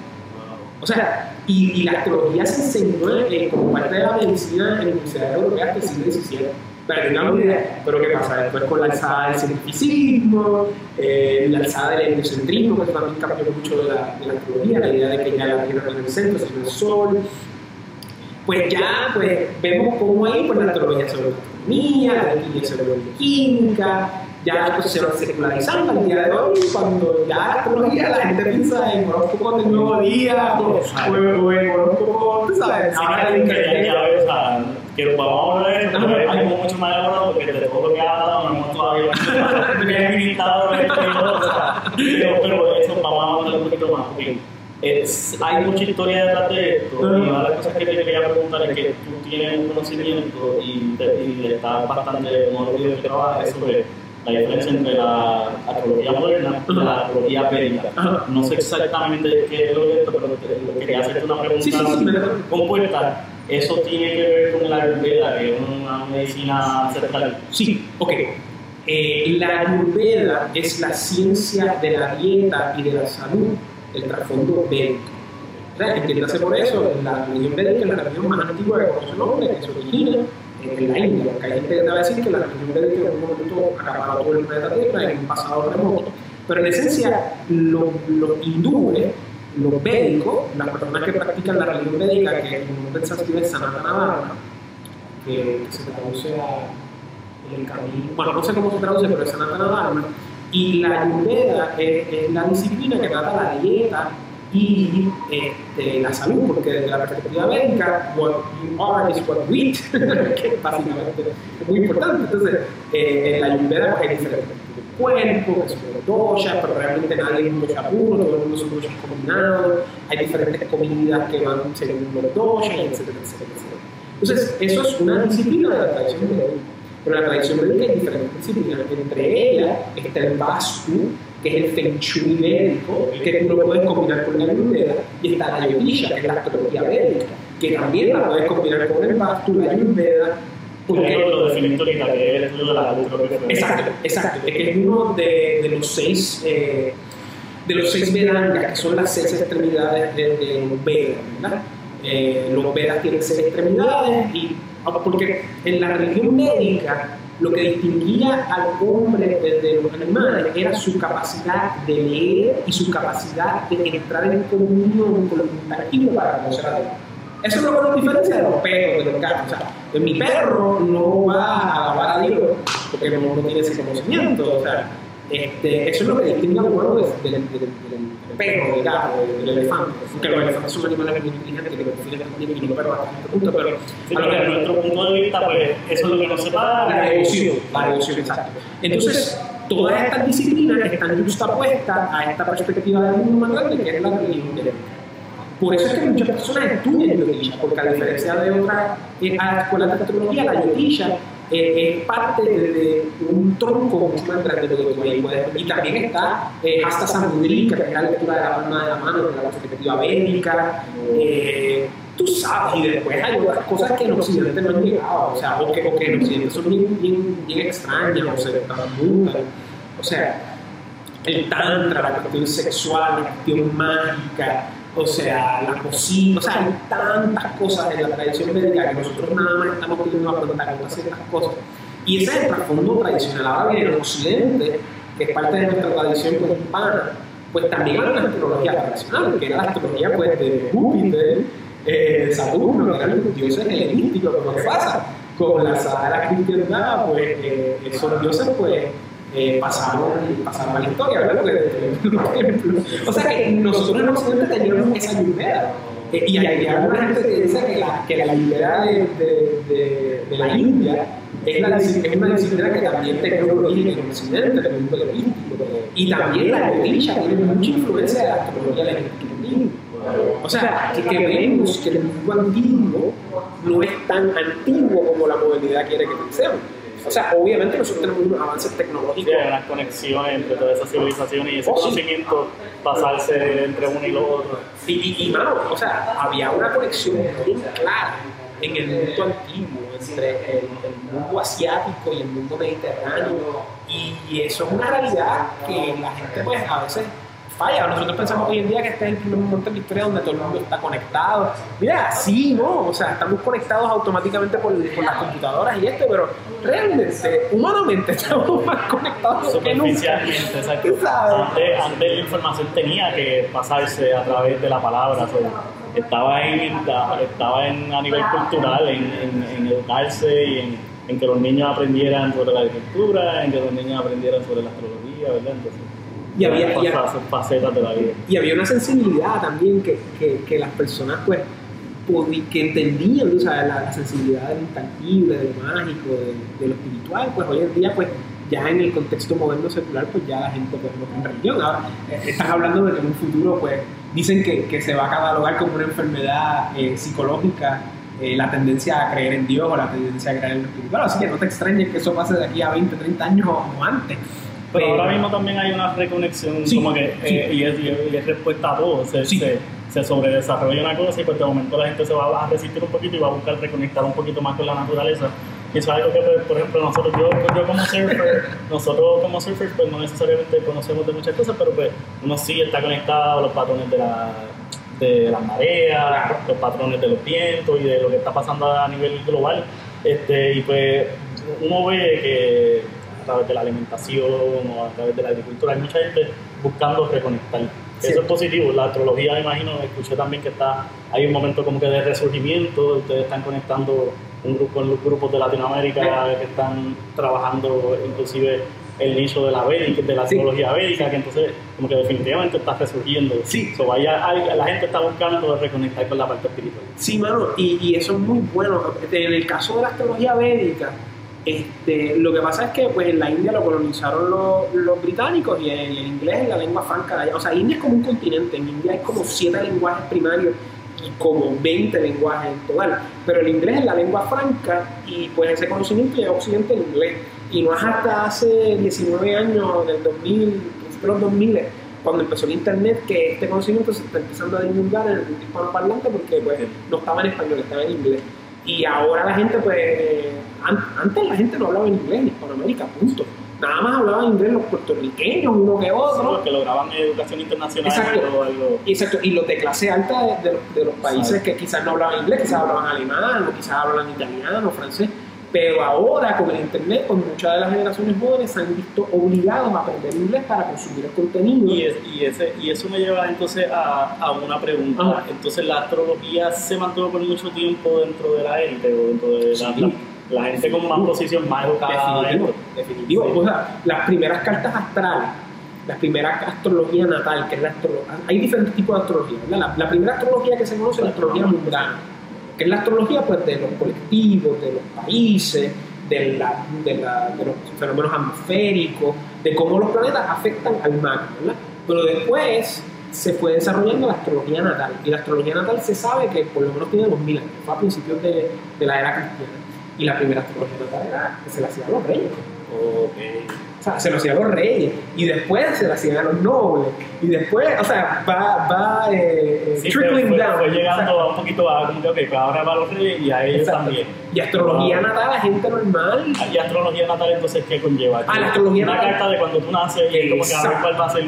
O sea, y, la astrología se enseñó eh, como parte de la medicina en la Universidad Europea hasta el siglo XVII. Para que una pero ¿qué pasa? Después con la alzada del cientificismo, eh, la alzada del heliocentrismo, que también cambió mucho de la, de la astrología, la idea de que ya la Tierra no el centro, sino el Sol. Pues ya pues, vemos cómo ahí pues, la astrología sobre la astronomía, la alquimia sobre la química, ya cosas se van secularizando al día de hoy, cuando ya la astrología la gente piensa en horóscopo del nuevo día, o, o, o en horóscopo, tú sabes, Ahora ahora que ya, ves, que vamos a de Ajá. pero hay mucho más de oro porque de todo lo que ha dado, no hemos todavía limitado pero, eso vamos a hablar un poquito más, es, hay mucha historia detrás de esto, y una de las cosas que te quería preguntar es que tú tienes un conocimiento y, te, y estás bastante videos que trabajas sobre la diferencia entre la astrología moderna y la astrología védica. No sé exactamente qué es lo de esto, pero quería hacerte una pregunta Sí, sí, compuesta. Eso tiene que ver con la Ayurveda, que es una medicina ancestral. Sí, ok. Eh, la Ayurveda es la ciencia de la dieta y de la salud, el trasfondo védico. Entiéndase por eso, la religión védica es la religión más antigua que conoce el hombre, que se origina en la India. Que te va a decir que la religión védica en algún momento acaparó todo el planeta Tierra en un pasado remoto. Pero en esencia, los, los hindúes, los védicos, las personas que practican la religión védica, que como en sánscrito es Sanatana que, que se traduce a el camino, bueno, no sé cómo se traduce, pero es Sanatana Dharma, y la Ayurveda es, es la disciplina que trata la dieta y este, la salud, porque desde la perspectiva védica, what you are is what you eat, que básicamente es muy importante. Entonces, eh, en la Ayurveda hay diferentes tipos cuerpo, que son doshas, pero realmente nadie es un dosha puro, todo el mundo son doshas combinados, hay diferentes comidas que van según los doshas, etcétera, etcétera, etcétera. Entonces, eso es una disciplina de la tradición védica. Pero la tradición védica hay diferentes disciplinas. Entre ellas está el Vastu, que es el Feng Shui védico, que tú lo puedes combinar con la Ayurveda, y está la Yogisha, que es la astrología védica, que también la puedes combinar con el Vastu, la Ayurveda, porque lo que es el estudio de la. Exacto, exacto. Es que es uno de, de los seis eh, de los seis Vedangas, que son las seis extremidades de, de los Vedas, ¿verdad? Eh, los Vedas tienen seis extremidades y porque en la religión médica lo que distinguía al hombre de, los animales era su capacidad de leer y su capacidad de entrar en comunión con lo intangible para conocer a Dios. Eso es lo que nos diferencia de los perros, de los gatos. O sea, pues mi perro no va a alabar a Dios porque no, tiene ese conocimiento. Este, eso es lo que distingue al humano del, del, del, del perro, del gato, del, del elefante. Porque los elefantes son animales muy inteligentes que también y los perros hasta cierto punto, pero Sí, pero desde nuestro punto de vista, pues eso es lo que nos separa. la devoción, la devoción, exacto. Entonces, todas estas disciplinas están justapuestas a esta perspectiva del mundo grande que es la religión védica. Por eso es que muchas personas estudian yogisha, porque a diferencia de otras escuelas de astrología, la yogisha eh, parte de, de un tronco de que tú ahí puedes ver. Y también está eh, hasta Samudrika, que es la lectura de la palma de la mano, desde la perspectiva védica. Eh, tú sabes, y después hay otras cosas que en Occidente no han llegado, o sea, o que, o que en Occidente son bien, bien, bien extrañas, o se transmutan. O sea, el tantra, la cuestión sexual, la cuestión mágica, o sea, la cocina, o sea, hay tantas cosas en la tradición médica que nosotros nada más estamos pidiendo a preguntar con ciertas cosas. Y ese es el trasfondo tradicional. Ahora bien, en Occidente, que es parte de nuestra tradición hispana, pues también hay una astrología tradicional, que era la astrología pues, de Júpiter, eh, de Saturno, que eran los dioses helenísticos, como que pasa con la sagrada pues eh, esos dioses pues eh, pasaron, pasaron a la historia, ¿verdad? Ejemplo, o sea que nosotros en Occidente teníamos esa ayurveda. Eh, y hay alguna gente que dice que la, que la ayurveda de, de, de, de la India es, la, es una disciplina que también tiene un origen en Occidente, en el mundo holístico. Y también la yogisha tiene mucha influencia de la astrología del. O sea, que, que vemos que el mundo antiguo no es tan antiguo como la modernidad quiere que pensemos. O sea, obviamente nosotros tenemos unos avances Sí, tecnológicos. hay una conexión entre todas esas civilizaciones y ese Oh, sí. conocimiento pasarse entre uno y lo otro. Y, y, y, mano, o sea, había una conexión muy clara en el mundo antiguo entre el, el mundo asiático y el mundo mediterráneo. Y, y eso es una realidad que la gente, pues, a veces falla. Nosotros pensamos hoy en día que este es el momento en la historia donde todo el mundo está conectado. Mira, sí, ¿no? O sea, estamos conectados automáticamente por, por las computadoras y esto, pero realmente, humanamente, estamos más conectados que nunca. Superficialmente, exacto. Antes, antes la información tenía que pasarse a través de la palabra. estaba en, estaba en, a nivel cultural, en, en, en educarse y en, en que los niños aprendieran sobre la agricultura, en que los niños aprendieran sobre la astrología, ¿verdad? Entonces, Y había- y- facetas de la vida. y había una sensibilidad también que, que, que las personas pues que entendían ¿no? O sea, la, la sensibilidad de lo intangible, de lo mágico, de, de lo espiritual, pues hoy en día pues ya en el contexto moderno secular pues ya la gente pues no tiene religión. Ahora eh, estás hablando de que en un futuro pues dicen que, que se va a catalogar como una enfermedad eh, psicológica eh, la tendencia a creer en Dios o la tendencia a creer en lo espiritual, así que no te extrañes que eso pase de aquí a 20, 30 años o antes. Pero Eh, ahora mismo también hay una reconexión, Sí, como que, sí. eh, y, es, y es- respuesta a todo. Se, Sí. se, se sobredesarrolla una cosa y pues de momento la gente se va a resistir un poquito y va a buscar reconectar un poquito más con la naturaleza. Y eso es algo que, pues, por ejemplo, nosotros, yo, yo como surfer, nosotros como surfers, pues no necesariamente conocemos de muchas cosas, pero pues uno sí está conectado a los patrones de la de las mareas, los patrones de los vientos y de lo que está pasando a nivel global. Este, y pues uno ve que través de la alimentación o a través de la agricultura hay mucha gente buscando reconectar. Sí. Eso es positivo. La astrología, me imagino, escuché también que está, hay un momento como que de resurgimiento, ustedes están conectando un grupo con los grupos de Latinoamérica que están trabajando inclusive el nicho de la védica, de la Sí. astrología védica, que entonces como que definitivamente está resurgiendo. Sí. So, vaya, hay- la gente está buscando reconectar con la parte espiritual. Sí, mano, y, y eso es muy bueno. En el caso de la astrología védica, este, lo que pasa es que pues, en la India lo colonizaron los, británicos y el, inglés es la lengua franca de allá. O sea, India es como un continente. En India hay como siete lenguajes primarios y como 20 lenguajes en total. Pero el inglés es la lengua franca y pues ese conocimiento llega a Occidente en inglés. Y no es hasta hace 19 años, del 2000, principios de los 2000, cuando empezó el internet, que este conocimiento se está empezando a divulgar en el mundo hispanoparlante porque pues, no estaba en español, estaba en inglés. Y ahora la gente, pues, an- antes la gente no hablaba en inglés en Hispanoamérica, punto. Nada más hablaban inglés los puertorriqueños, uno que otro. Los que lograban educación internacional Exacto. o algo. Exacto, y los de clase alta de, de los, de los países que quizás no hablaban inglés, quizás hablaban alemán, o quizás hablaban italiano, francés. Pero ahora, con el internet, pues muchas de las generaciones jóvenes se han visto obligados a aprender inglés para consumir el contenido. Y, es- y, ese, y eso me lleva entonces a, a una pregunta. Ajá. Entonces, ¿la astrología se mantuvo por mucho tiempo dentro de la élite o dentro de la, Sí. la- la gente con más posición, más educada? Definitivo, definitivo. Sí. O sea, las primeras cartas astrales, las primeras astrología natal, que es la astrología. Hay diferentes tipos de astrología. ¿verdad? La, la primera astrología que se conoce es la astrología mundana, es la astrología pues, de los colectivos, de los países, de, la- de, la- de los fenómenos atmosféricos, de cómo los planetas afectan al. ¿verdad? Pero después se fue desarrollando la astrología natal. Y la astrología natal se sabe que por lo menos tiene 2000 años, fue a principios de, de la era cristiana. Y la primera astrología natal era que se la hacían los reyes. O sea, se lo hacían a los reyes y después se lo hacían a los nobles y después, o sea, va, va eh, Sí, trickling fue- down. fue llegando O sea, a un poquito a como que, ok, pues ahora va a los reyes y a ellos exacto. también. Y astrología natal a gente normal. ¿Y astrología natal entonces qué conlleva? Ah, la astrología Una natal. carta de cuando tú naces y como que a ver Exacto. cuál va a ser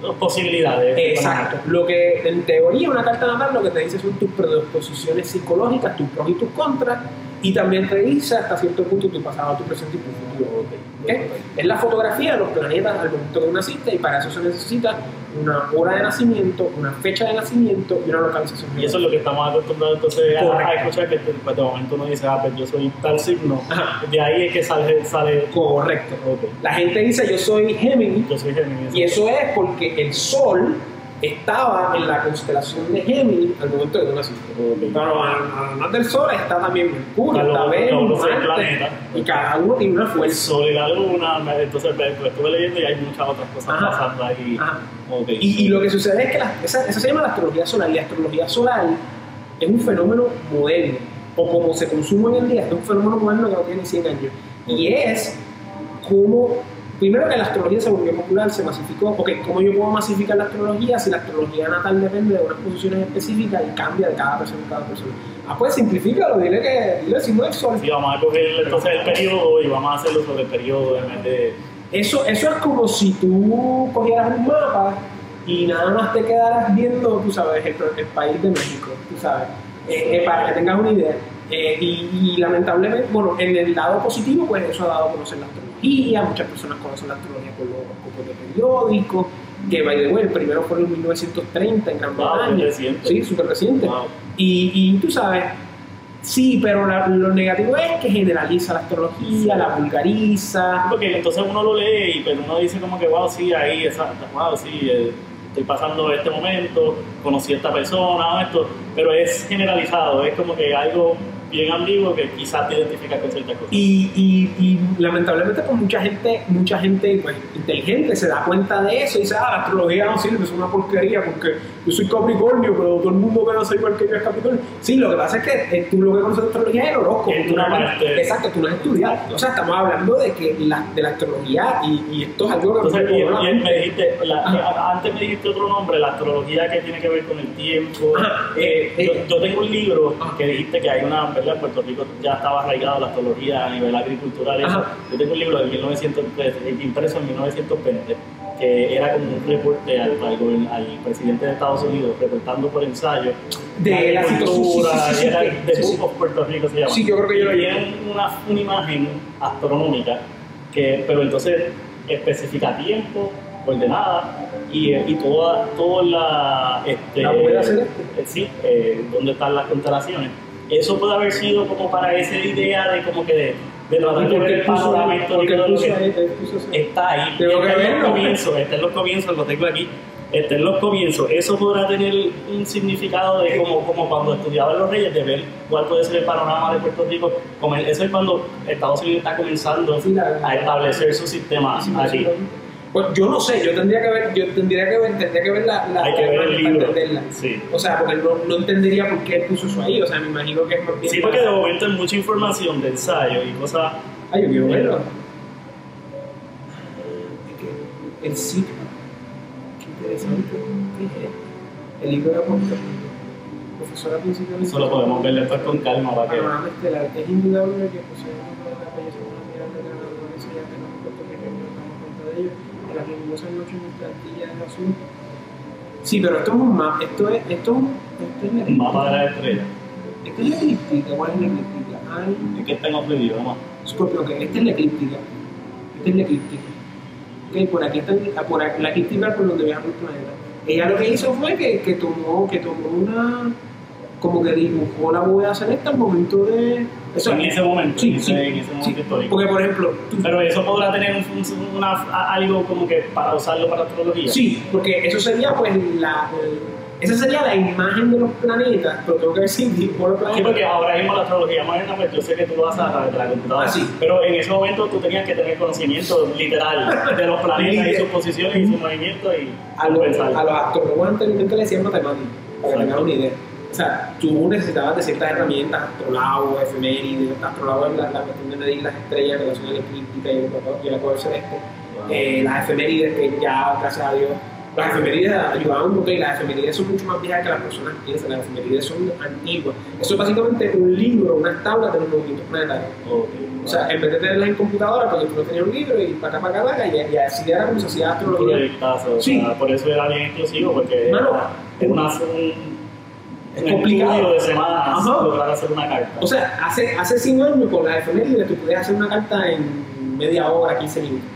tus posibilidades. Exacto. Lo que en teoría una carta natal lo que te dice son tus predisposiciones psicológicas, tus pros y tus contras, y también dice hasta cierto punto tu pasado, tu presente y tu futuro. ¿ok? Es la fotografía de los planetas al momento que naciste y para eso se necesita una hora de nacimiento, una fecha de nacimiento y una localización. Y eso es lo que estamos acostumbrados entonces a, a escuchar, que pues, de momento uno dice, ah, pues yo soy tal signo. Ajá. De ahí es que sale, sale Correcto. ok, La gente dice yo soy Géminis yo soy Géminis. y eso es porque el Sol estaba en la constelación de Géminis al momento de que tú naciste. Pero además del Sol está también Mercurio, está Venus, el Marte, y cada uno tiene una El fuerza. sol y la luna, entonces pues, estuve leyendo y hay muchas otras cosas Ajá. pasando ahí. Ajá. Ok. Y, y lo que sucede es que la- esa, esa se llama la astrología solar. Y la astrología solar es un fenómeno moderno, o como se consume hoy en día, es un fenómeno moderno que no tiene 100 años. Y es como, primero que la astrología se volvió popular, se masificó. Ok, ¿cómo yo puedo masificar la astrología si la astrología natal depende de unas posiciones específicas y cambia de cada persona en cada persona? Ah, pues simplifícalo, dile que dile el signo del sol. Sí, vamos a coger entonces el periodo y vamos a hacerlo sobre el periodo en vez de... Eso, eso es como si tú cogieras un mapa y nada más te quedarás viendo, tú sabes, el, el país de México, tú sabes, eh, eh, para que tengas una idea. Eh, y, y, lamentablemente, bueno, en el lado positivo, pues eso ha dado a conocer la astrología, muchas personas conocen la astrología por los horóscopos de periódicos, que by the way, el primero fue en 1930 en Gran Bretaña. sí, súper reciente. Wow. Y, y tú sabes, sí, pero la- lo negativo es que generaliza la astrología, la vulgariza. Porque entonces uno lo lee y pero uno dice como que, wow, sí, ahí, exacto, wow, sí, eh, estoy pasando este momento, conocí a esta persona, esto, pero es generalizado, es como que algo bien ambiguo que quizás te identifica con ciertas cosas. Y, y, y lamentablemente pues mucha gente, mucha gente pues, inteligente se da cuenta de eso y dice, ah, la astrología no sirve, es una porquería porque yo soy Capricornio, pero todo el mundo que no soy igual que yo es Capricornio. Sí, lo que pasa es que eh, tú lo que conoces de astrología es el horóscopo. Tú no. Exacto, tú no has estudiado. O sea, estamos hablando de que la, de la astrología y, y esto es algo que Entonces, no- y me dijiste, la- antes me dijiste otro nombre, la astrología que tiene que ver con el tiempo. Eh, eh, yo, eh. yo tengo un libro que dijiste que hay una, ¿verdad? En Puerto Rico ya estaba arraigado la astrología a nivel agricultural. Yo tengo un libro de 1903, impreso en 1920, que era como un reporte al, al, al presidente de Estados Unidos, reportando por ensayo De la agricultura, sí, sí, sí, era de. Book Puerto Rico se llama. Sí, yo creo que yo lo Y una, una imagen astronómica, que, pero entonces especifica tiempo, coordenada y, y toda, toda la... Este, ¿La bóveda celeste? eh, sí, eh, dónde están las constelaciones. Eso puede haber sido como para esa idea de como que de, de tratar de ver el panorama histórico de lo que ahí, está ahí. Está en los comienzos, está en los comienzos, lo tengo aquí. Está en los comienzos. Eso podrá tener un significado de como, como cuando estudiaban los reyes, de ver cuál puede ser el panorama de Puerto Rico. Eso es cuando Estados Unidos está comenzando a establecer su sistema sí, Pues yo no sé, yo tendría que ver, yo tendría que ver, tendría que ver la, la Hay que ver el libro. entenderla. Sí. O sea, porque no, no entendería por qué él puso eso ahí. O sea, me imagino que es más bien. Sí, porque de momento hay mucha información de ensayo y cosas. Ay, yo quiero verlo. El ciclo. Qué interesante. El libro de Apóstol. Profesora principal. Eso lo podemos ver después con calma para que. Es indudable que posee una de las más admirables de la naturaleza ya que damos cuenta de ello. En las luminosa noche nuestra antilla es azul. Sí, pero esto es un mapa. Esto es, esto, esto es la Un mapa de la estrella. Esto es la eclíptica. ¿Cuál es la eclíptica? Ay, Es que está en oprimido, vamos. Scorpio, ok, esta es la eclíptica. Esta es la eclíptica. Ok, por aquí está ah, por aquí, la eclíptica por donde viaja el planeta. Ella lo que hizo fue que, que tomó, que tomó una. como que dibujó la bóveda celeste al momento de. Eso en ese momento, Sí, en ese- sí, en ese momento sí. histórico. Porque, por ejemplo, tú- Pero eso podrá tener un, una, algo como que para usarlo para astrología. sí, porque eso sería, pues, la. el- esa sería la imagen de los planetas, pero tengo que si dibujó los Sí, planetas. porque ahora mismo la astrología moderna, pues yo sé que tú lo haces a través de la computadora. Ah, sí. Pero en ese momento tú tenías que tener conocimiento literal de los planetas y sus posiciones y sus movimientos y a los, pensar. a los astrólogos anteriormente le decían matemáticas, para que tengan una idea. O sea, tú necesitabas de ciertas herramientas, astrolabos, efemérides, astrolabos es la, la cuestión de medir las estrellas, relación eclíptica y el, el acuerdo celeste. Eh, las efemérides que ya, gracias a Dios, las efemérides ayudaban mucho y las efemérides son mucho más viejas que las personas piensan, las efemérides son antiguas. Eso es básicamente un libro, unas tablas de los movimientos planetarios. Ok. O sea, en vez de tenerlas en computadora, pues yo tenía un libro y para acá, para acá, para y, y así era como se hacía astrología. proyectazo, o Sí. sea, por eso era bien exclusivo, porque es una, un, es complicado. de semanas Ajá. lograr hacer una carta. O sea, hace, hace 100 años con las efemérides tú podías hacer una carta en media hora, 15 minutos.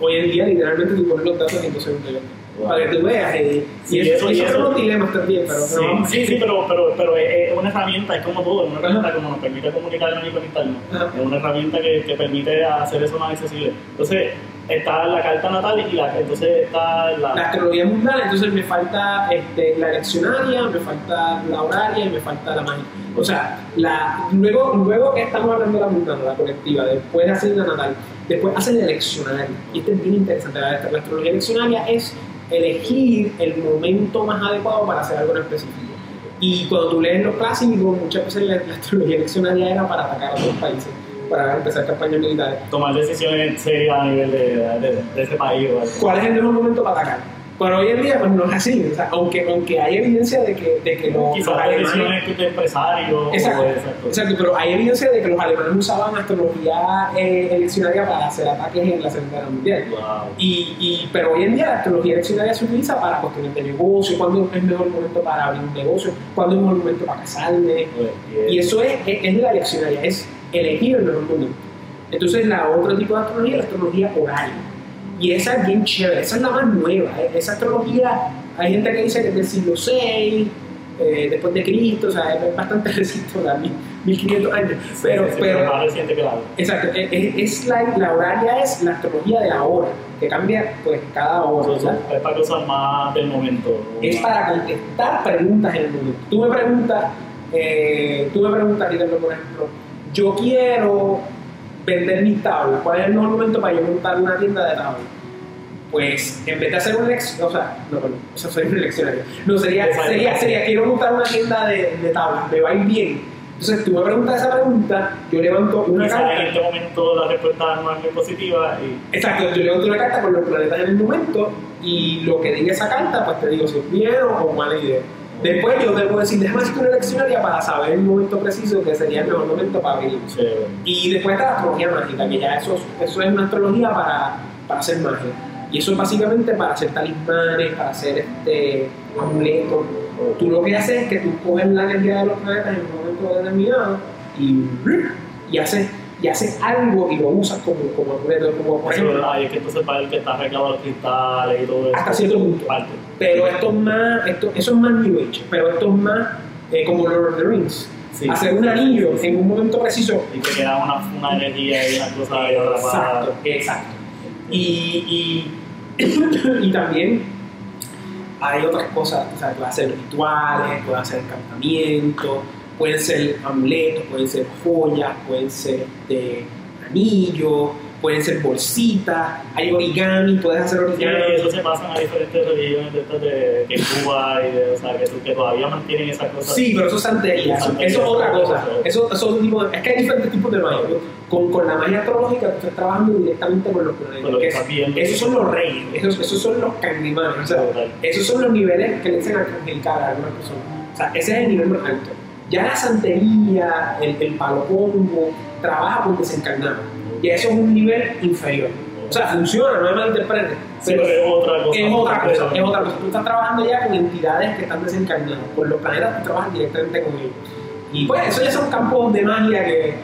Hoy en día, literalmente, tú pones los datos en 2 segundos. Wow. Para que tú veas. eh, Sí, y eso, y eso son los dilemas también, pero, Sí, pero sí, sí, pero, pero, pero es es una herramienta, es como todo, es una herramienta como nos permite comunicarnos y conectarnos. Ajá. Es una herramienta que, que permite hacer eso más accesible. Entonces, está la carta natal y la, entonces está la... La astrología mundial, entonces me falta este, la leccionaria, me falta la horaria y me falta la mágica. O sea, la, luego, luego que estamos hablando de la mundana, la colectiva, después de hacer la natal, después hacen la leccionaria. Y esto es bien interesante. La, la astrología leccionaria es elegir el momento más adecuado para hacer algo en específico. Y cuando tú lees los clásicos, muchas veces la, la astrología leccionaria era para atacar a otros países, para empezar campañas militares. tomar decisiones serias a nivel de, de, de ese país o algo. ¿Cuál es el mejor momento para atacar? Pero hoy en día pues no es así, o sea, aunque, aunque hay evidencia de que, de que los, Quizás los alemanes... de empresario Exacto, cosas. exacto, pero hay evidencia de que los alemanes usaban astrología eh, eleccionaria para hacer ataques en la Segunda Guerra Mundial. Wow. Y, y, pero hoy en día la astrología eleccionaria se utiliza para cuestiones de negocio, cuándo es el mejor momento para abrir un negocio, cuándo es el mejor momento para casarme. Pues. Y eso es, es, es la eleccionaria, es elegir el mejor momento. Entonces la otro tipo de astrología es la astrología horaria. Y esa es bien chévere, esa es la más nueva. ¿eh? Esa astrología, hay gente que dice que es del siglo VI, eh, después de Cristo, o sea, es bastante reciente, ¿verdad? Mil- 1500 años. Pero, Sí, pero, más reciente que la. Exacto, es, es- es la, la horaria es la astrología de la hora, que cambia pues cada hora. Es para cosas más del momento. Es para contestar preguntas en el momento. Tú me preguntas, eh, tú me preguntas, por ejemplo, yo quiero vender mis tablas, ¿cuál es el mejor momento para yo montar una tienda de tablas? Pues en vez de hacer un leccionario, o sea, no, perdón, o sea, soy un leccionario. No, sería, sería, sería, quiero montar una tienda de, de tablas, me va a ir bien. Entonces tú me preguntas esa pregunta, yo levanto una carta. en este momento la respuesta no es muy positiva y Exacto, yo levanto una carta con los planetas en el momento y lo que diga esa carta, pues te digo si es bien o mala idea. Después yo te puedo decir, déjame hacer una leccionaria para saber el momento preciso que sería el mejor momento para abrir. chévere. Y después está la astrología mágica, que ya eso, eso es una astrología para, para hacer magia. Y eso es básicamente para hacer talismanes, para hacer este, amuletos. Tú lo que haces es que tú coges la energía de los planetas en un momento determinado y, y haces y haces algo y lo usas como, como como por ejemplo. Ay, es que entonces para el que está arreglado los cristales y todo eso. Hasta cierto punto. Parte. Pero esto es más, esto, eso es más New Age, pero esto es más eh, como Lord of the Rings. Sí. Hacer un anillo en un momento preciso. Y que queda una, una energía y una cosa ahí atrapada. Exacto, exacto. Y, y, y también hay otras cosas, o sea, puede hacer rituales, puede hacer encantamientos, pueden ser amuletos, pueden ser joyas, pueden ser este, anillos, pueden ser bolsitas, hay origami, puedes hacer Sí, origami. eso se pasa a diferentes religiones de estas de que Cuba y de, o sea, que, que todavía mantienen esas cosas. Sí, pero eso es santería, eso, eso es otra cosa. Eso, eso es tipo de- es que hay diferentes tipos de magia. Con, con la magia astrológica tú estás trabajando directamente con los planetas. Esos son los reyes, esos, esos son los candimanes. O sea, esos son los niveles que le dicen a algunas personas. O sea, ese es el nivel más alto. Ya la santería, el, el palo pongo, trabaja con desencarnados. Y eso es un nivel inferior. O sea, funciona, no me malinterprete. Sí, pero es otra cosa. Es otra cosa, es otra cosa. Tú estás trabajando ya con entidades que están desencarnadas. Con los planetas tú trabajas directamente con ellos. Y pues eso ya son campos de magia que,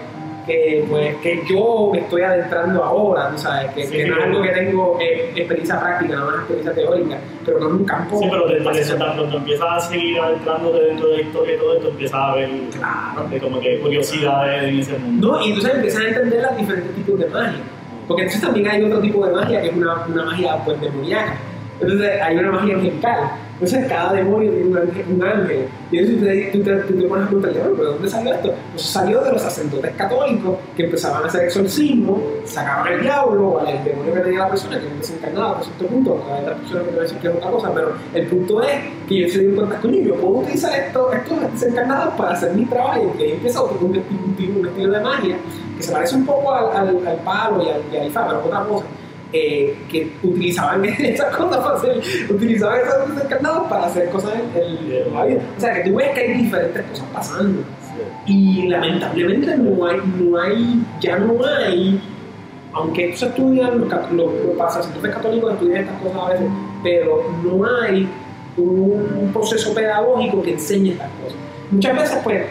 que, pues, que yo me estoy adentrando ahora, tú sabes, que, Sí, que no es algo que tengo eh, experiencia práctica, no es experiencia teórica, pero no es un campo... Sí, pero de eso, fascinante. cuando empiezas a seguir adentrándote dentro de la historia y todo esto, empiezas a ver Claro. de como que curiosidades en ese mundo. No, y entonces empiezas a entender los diferentes tipos de magia. Porque entonces también hay otro tipo de magia que es una, una magia pues demoníaca. Entonces hay una magia angelical. Entonces cada demonio tiene un ángel. Y entonces tú te, tú pones a preguntar, "Bueno, ¿pero dónde salió esto? Pues salió de los sacerdotes católicos que empezaban a hacer exorcismo, sacaban el diablo o al demonio que tenía la persona, que no desencarnaba por cierto punto, hay otras personas que te van a decir que es otra cosa, pero el punto es que ellos se dieron cuenta, coño, yo puedo utilizar esto, estos desencarnados para hacer mi trabajo y ahí empieza otro, un, estilo, de magia que se parece un poco al, al, al palo y al, y al pero otra cosa. Eh, que utilizaban esas cosas para hacer, utilizaban esos desencarnados para hacer cosas en, en- la vida. O sea, que tú ves que hay diferentes cosas pasando. Y lamentablemente no hay, no hay, ya no hay, aunque se estudian, los, los, los católicos estudian estas cosas a veces, pero no hay un proceso pedagógico que enseñe estas cosas. Muchas veces, pues,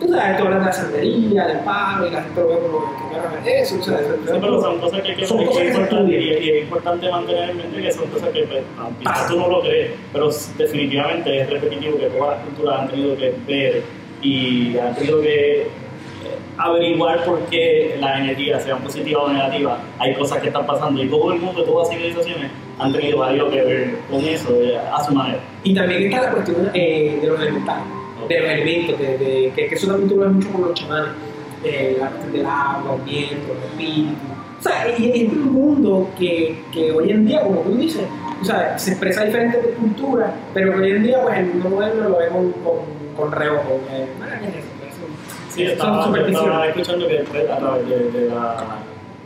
tú sabes, tú hablas de la santería, del y la gente lo ve como que cara es eso, o sea, Sí, pero son cosas que, que, Son que cosas es que se importante, y, y es importante mantener en mente que son cosas que pues, quizás tú no lo crees, pero definitivamente es repetitivo que todas las culturas han tenido que ver y han tenido que eh, averiguar por qué las energías, sean positivas o negativas, hay cosas que están pasando. Y todo el mundo, todas las civilizaciones han tenido algo que ver con eso a su manera. Y también está la cuestión eh, de los elementales, de elementos, de, de- que, que eso también tú lo ves mucho con los chamanes, eh, la cuestión del agua, el viento, el espíritu. O sea, y es un mundo que, que hoy en día, como tú dices, o sea, se expresa diferentes de culturas, pero que hoy en día, pues el mundo moderno lo ve con, con, reojo. eh, "Ah, ¿qué es es eso?". Sí, estaba, estaba escuchando que pues, a través de, de la,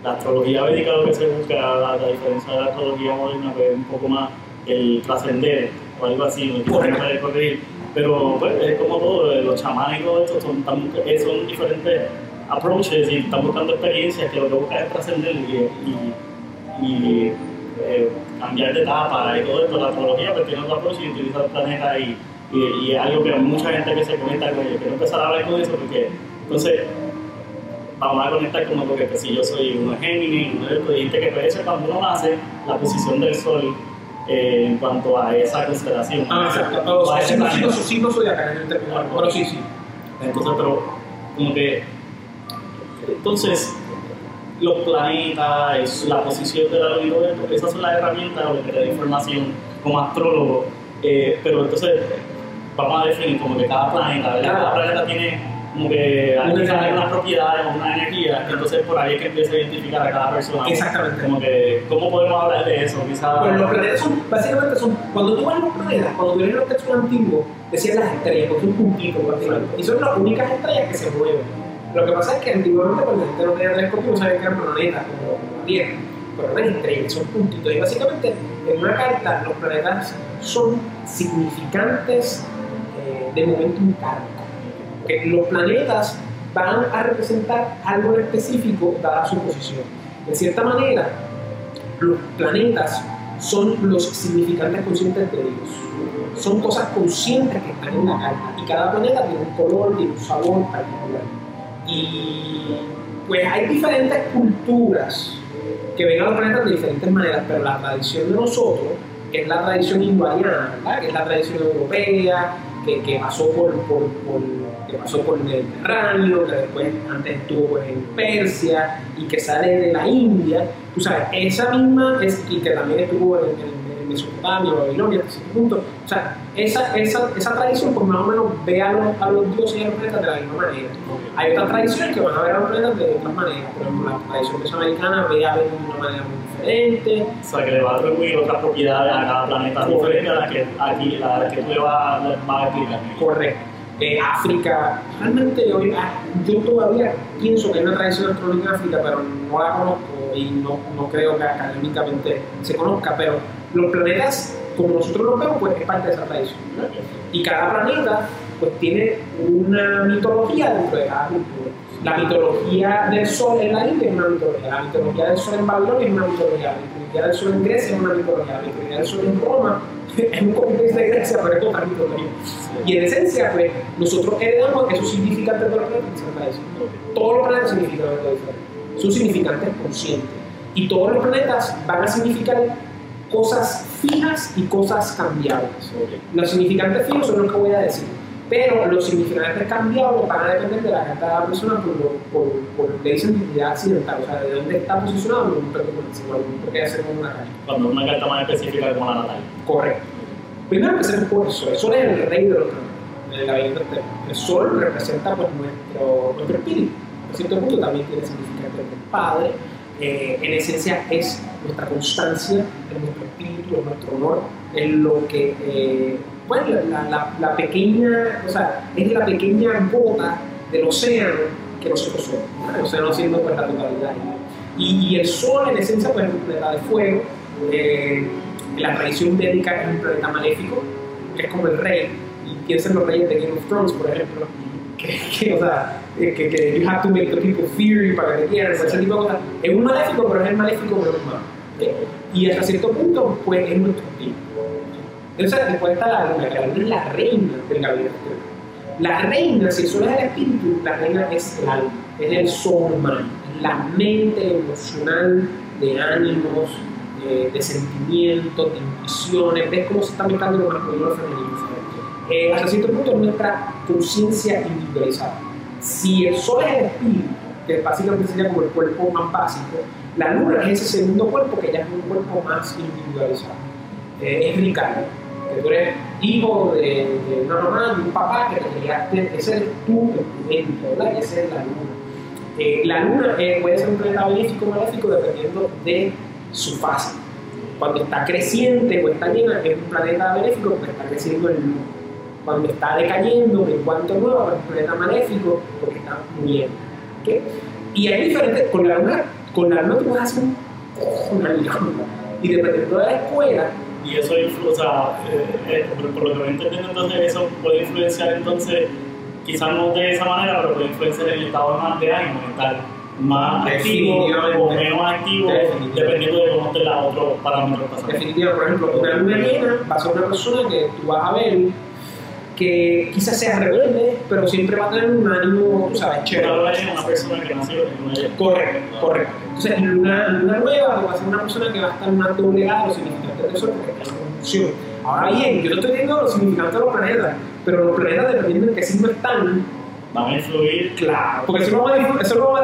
la astrología védica lo que se busca, la, la diferencia de la astrología moderna, pues un poco más el trascender o algo así, no Correcto. puede corregir. Pero pues, es como todo, eh, los chamanes y todo esto son, tan- eh, son diferentes approaches y están buscando experiencias que lo que buscan es trascender y, eh, cambiar de etapa y todo esto. La astrología pues tiene otro approach y utiliza el planeta y, y, es algo que mucha gente que se conecta con ello. Quiero empezar a hablar con eso porque entonces vamos a conectar como porque pues, si yo soy un Géminis, uno de que puede ser cuando uno nace la posición del Sol eh, en cuanto a esa constelación. Ah, exacto. O Los a ese signos, planeta. signos, zodiacales en el término. Pero sí, sí. Entonces, pero como que entonces los planetas, es la posición de la luna y todo esto, esas son las herramientas lo que te da información como astrólogo. Eh, pero entonces vamos a definir como que cada planeta, ¿verdad? Cada planeta tiene como que hay energía. unas propiedades o una energía, entonces por ahí es que empieza a identificar a cada persona. Exactamente. Como que, ¿cómo podemos hablar de eso? Quizás. Pues los planetas son, básicamente son, cuando tú ves los planetas, cuando tú ves los textos antiguos, decían las estrellas, porque un puntito básicamente. Y son las únicas estrellas que se mueven. Lo que pasa es que antiguamente cuando la gente no tenía telescopio no sabía que eran planetas como la Tierra. Pero eran estrellas, son puntitos. Y básicamente en una carta los planetas son significantes eh, de momentum kármico. Que los planetas van a representar algo específico dada su posición. De cierta manera, los planetas son los significantes conscientes de Dios. Son cosas conscientes que están en la carta. Y cada planeta tiene un color, tiene un sabor particular. Y pues hay diferentes culturas que ven a los planetas de diferentes maneras, pero la tradición de nosotros, que es la tradición ¿verdad? que es la tradición europea, que, que pasó por, por, por- que pasó por el Mediterráneo, que después antes estuvo pues, en Persia y que sale de la India, tú sabes, esa misma, es, y que también estuvo en, en- en Mesopotamia, Babilonia, hasta cierto punto, o sea, esa, esa, esa tradición pues más o menos ve a los, a los dioses y a los planetas de la misma manera. Hay otras tradiciones que van a ver a los planetas de otras maneras, por ejemplo, la tradición mesoamericana ve a ver de una manera muy diferente, O sea, que le va a atribuir otras propiedades a cada planeta Correcto. diferentes a las que aquí, a las que tú le vas a explicar. Correcto. Eh, África, realmente hoy, ah, yo todavía pienso que hay una tradición astronómica en África, pero no la conozco y no, no creo que académicamente se conozca, pero los planetas, como nosotros los vemos, pues es parte de esa tradición. ¿no? Y cada planeta pues tiene una mitología dentro de cada cultura. La mitología del sol en la India es una mitología, la mitología del sol en Babilonia es una mitología, la mitología del sol en Grecia es una mitología, la mitología del sol en Roma es un copy de Grecia, pero es otra mitología. Y en esencia, pues, nosotros heredamos esos significantes de los planetas, eso. Todos los planetas significan algo diferente. Son significantes conscientes. Y todos los planetas van a significar cosas fijas y cosas cambiables. Los significantes fijos son los que voy a decir. Pero los significantes cambiables van a depender de la carta de la persona por lo, por, por lo que dice entidad accidental, o sea, de dónde está posicionado en un punto que hacer con una carta. Cuando una carta más específica como la natal. Correcto. Primero empecemos por el sol. El sol es el rey de los en el gabinete externo. El sol representa pues, nuestro, nuestro espíritu. Por cierto punto también tiene significado del padre. Eh, en esencia es nuestra constancia, es nuestro espíritu, es nuestro honor, es lo que, eh, bueno, la, la, la pequeña, o sea, es la pequeña gota del océano que nosotros somos. ¿no? El océano siendo pues, la totalidad. Y, y el sol en esencia pues, planeta de fuego. eh, la tradición védica es un planeta maléfico, que es como el rey, y piensen los reyes de Game of Thrones, por ejemplo, que, que, o sea, que, que you have to make the people fear you para que te quieran, ese tipo de cosas. Es un maléfico, pero es el maléfico pero es malo. ¿ok? Y hasta cierto punto, pues es nuestro espíritu. Entonces, después está la luna, la luna es la reina del gabinete. La reina, si el sol es el espíritu, la reina es el alma, es el mind, es la mente emocional de ánimos, de, de sentimientos, de intuiciones, ves cómo se está mezclando lo masculino y lo femenino. Eh, hasta cierto punto es nuestra conciencia individualizada. Si el sol es el espíritu, que básicamente sería como el cuerpo más básico, la luna es ese segundo cuerpo que ya es un cuerpo más individualizado. Eh, es Ricardo, que tú eres hijo de, de una mamá y un papá que te criaste, ese en tu mente, ¿verdad? Esa es la luna. Eh, la luna eh, puede ser un planeta benéfico o maléfico dependiendo de su fase. Cuando está creciente o está llena, es un planeta benéfico porque está creciendo el luna. Cuando está decayendo, en cuanto nuevo, es un planeta maléfico porque está muriendo. ¿ok? Y hay diferentes, con la luna, con la luna tú vas a hacer un. Y dependiendo de la escuela, y eso o sea, eh, eh, por, lo que voy entendiendo, entonces eso puede influenciar entonces, quizás no de esa manera, pero puede influenciar el estado más de ánimo, estar más activo o menos activo, dependiendo de cómo te la otro parámetro pasando. Definitivamente, por ejemplo, una va a ser una persona que tú vas a ver que quizás sea rebelde, pero siempre va a tener un ánimo, sabes, chévere. Una persona que en. Correcto, correcto. Entonces, luna, luna nueva va a ser una persona que va a estar una doblegada los significantes de eso porque está en conjunción. Ahora bien, yo no estoy viendo los significantes de los planetas, pero los planetas, dependiendo de qué signo están, Van a influir, Claro, porque eso lo vamos a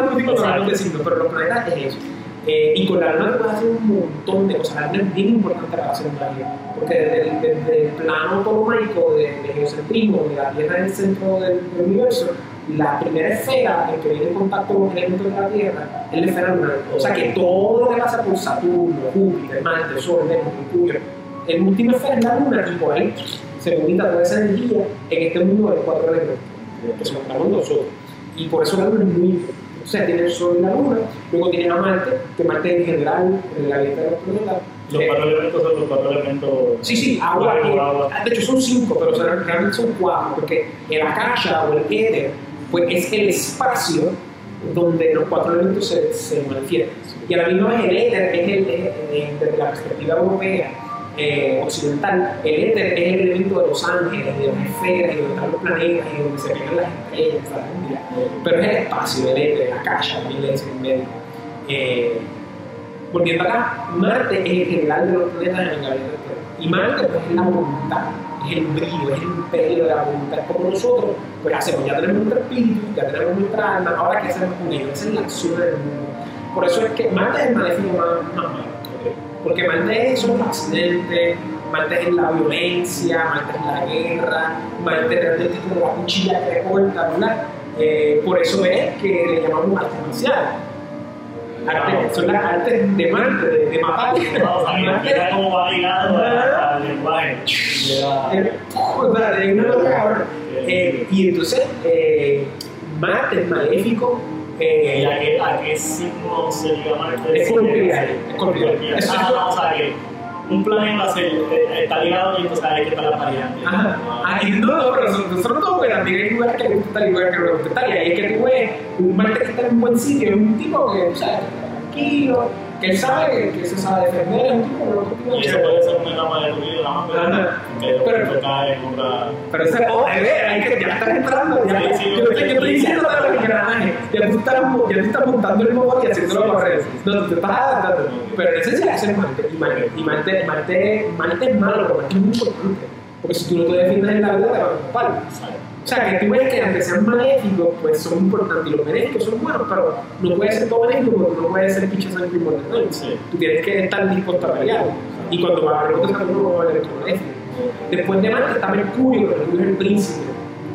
discutir, a con los signos, pero los planetas es eso. Eh, y con la luna puedes hacer un montón de cosas. La luna es bien importante para hacer una vida, porque desde el, el plano ptolomaico de, de geocentrismo, donde la Tierra es el centro del, universo, la primera esfera en que viene en contacto con los elementos de la Tierra es la esfera lunar. O sea que todo lo que pasa por Saturno, Júpiter, Marte, Sol, Venus, Mercurio, en última esfera es la luna, y por ahí se unita toda esa energía en este mundo de cuatro elementos que se encontramos nosotros. Y por eso la luna es muy importante. O sea, tiene el Sol y la luna, luego tiene a Marte, que Marte en general, en la vida de los planetas. los eh, cuatro elementos son los cuatro elementos. Sí, sí, agua. eh, agua. De hecho, son cinco, pero o sea, realmente son cuatro, porque el akasha o el éter pues, es el espacio donde los cuatro elementos se, se manifiestan. Y a la misma vez el éter es el, desde la perspectiva europea, eh, occidental, el éter es el elemento de los ángeles, de las esferas, y donde están los planetas, y donde se pegan las estrellas. Pero es el espacio, el éter, la akasha, también le dicen en medio. Eh, volviendo acá, Marte es el general de los planetas en el gabinete de. Y Marte pues, es la voluntad, es el brillo, es el imperio de la voluntad. Como nosotros, pues hacemos, ya tenemos nuestro espíritu, ya tenemos nuestra alma, ahora qué hacemos con ello, esa es la acción del mundo. Por eso es que Marte es el maléfico más malo. Porque Marte es los accidentes, Marte es la violencia, Marte es la guerra, Marte realmente es como la cuchilla que corta, ¿verdad? Eh, por eso es que le llamamos arte marcial. Arte, son las artes de Marte, de, de matar. Marte- ligado a- al lenguaje. Eh. Eh, y entonces, eh, Marte es maléfico. ¿Y Eh, a qué, a qué signo se liga Marte? Escorpión, Escorpión. Eso es- Ah, no, o sea que un planeta se, eh, está ligado y entonces hay que estar la variante. Ajá. Ah, y no, no, pero nosotros no, pero también hay lugares que le gusta tal y lugares que no le gusta tal. Y ahí es que tú ves un Marte que está en un buen sitio, es un tipo que, o sea, tranquilo, que él sabe que, se sabe defender, es un tipo Y eso puede ser una etapa de tu vida, ¿no? Pero Pero- cae en otra. Pero ese oh, es que ya estás entrando, ya, Sí, sí, yo, estoy, diciendo el engranaje, ya tú estás, ya tú estás montando el motor y haciéndolo correr, no, tú te estás adaptando, pero en esencia ese es Marte, y Marte, y Marte, Marte, Marte es malo, Marte es muy importante, porque si tú no te defiendes en la vida te van a ocupar. O sea, que tú ves que aunque sean maléficos, pues son importantes, y los benéficos son buenos, pero no puede ser todo benéfico porque no puede ser pinche sangre importante, Sí. tú tienes que estar dispuesto a pelear, y cuando hablamos de Saturno no va a haber electromagnético. Después de Marte está Mercurio, Mercurio es el príncipe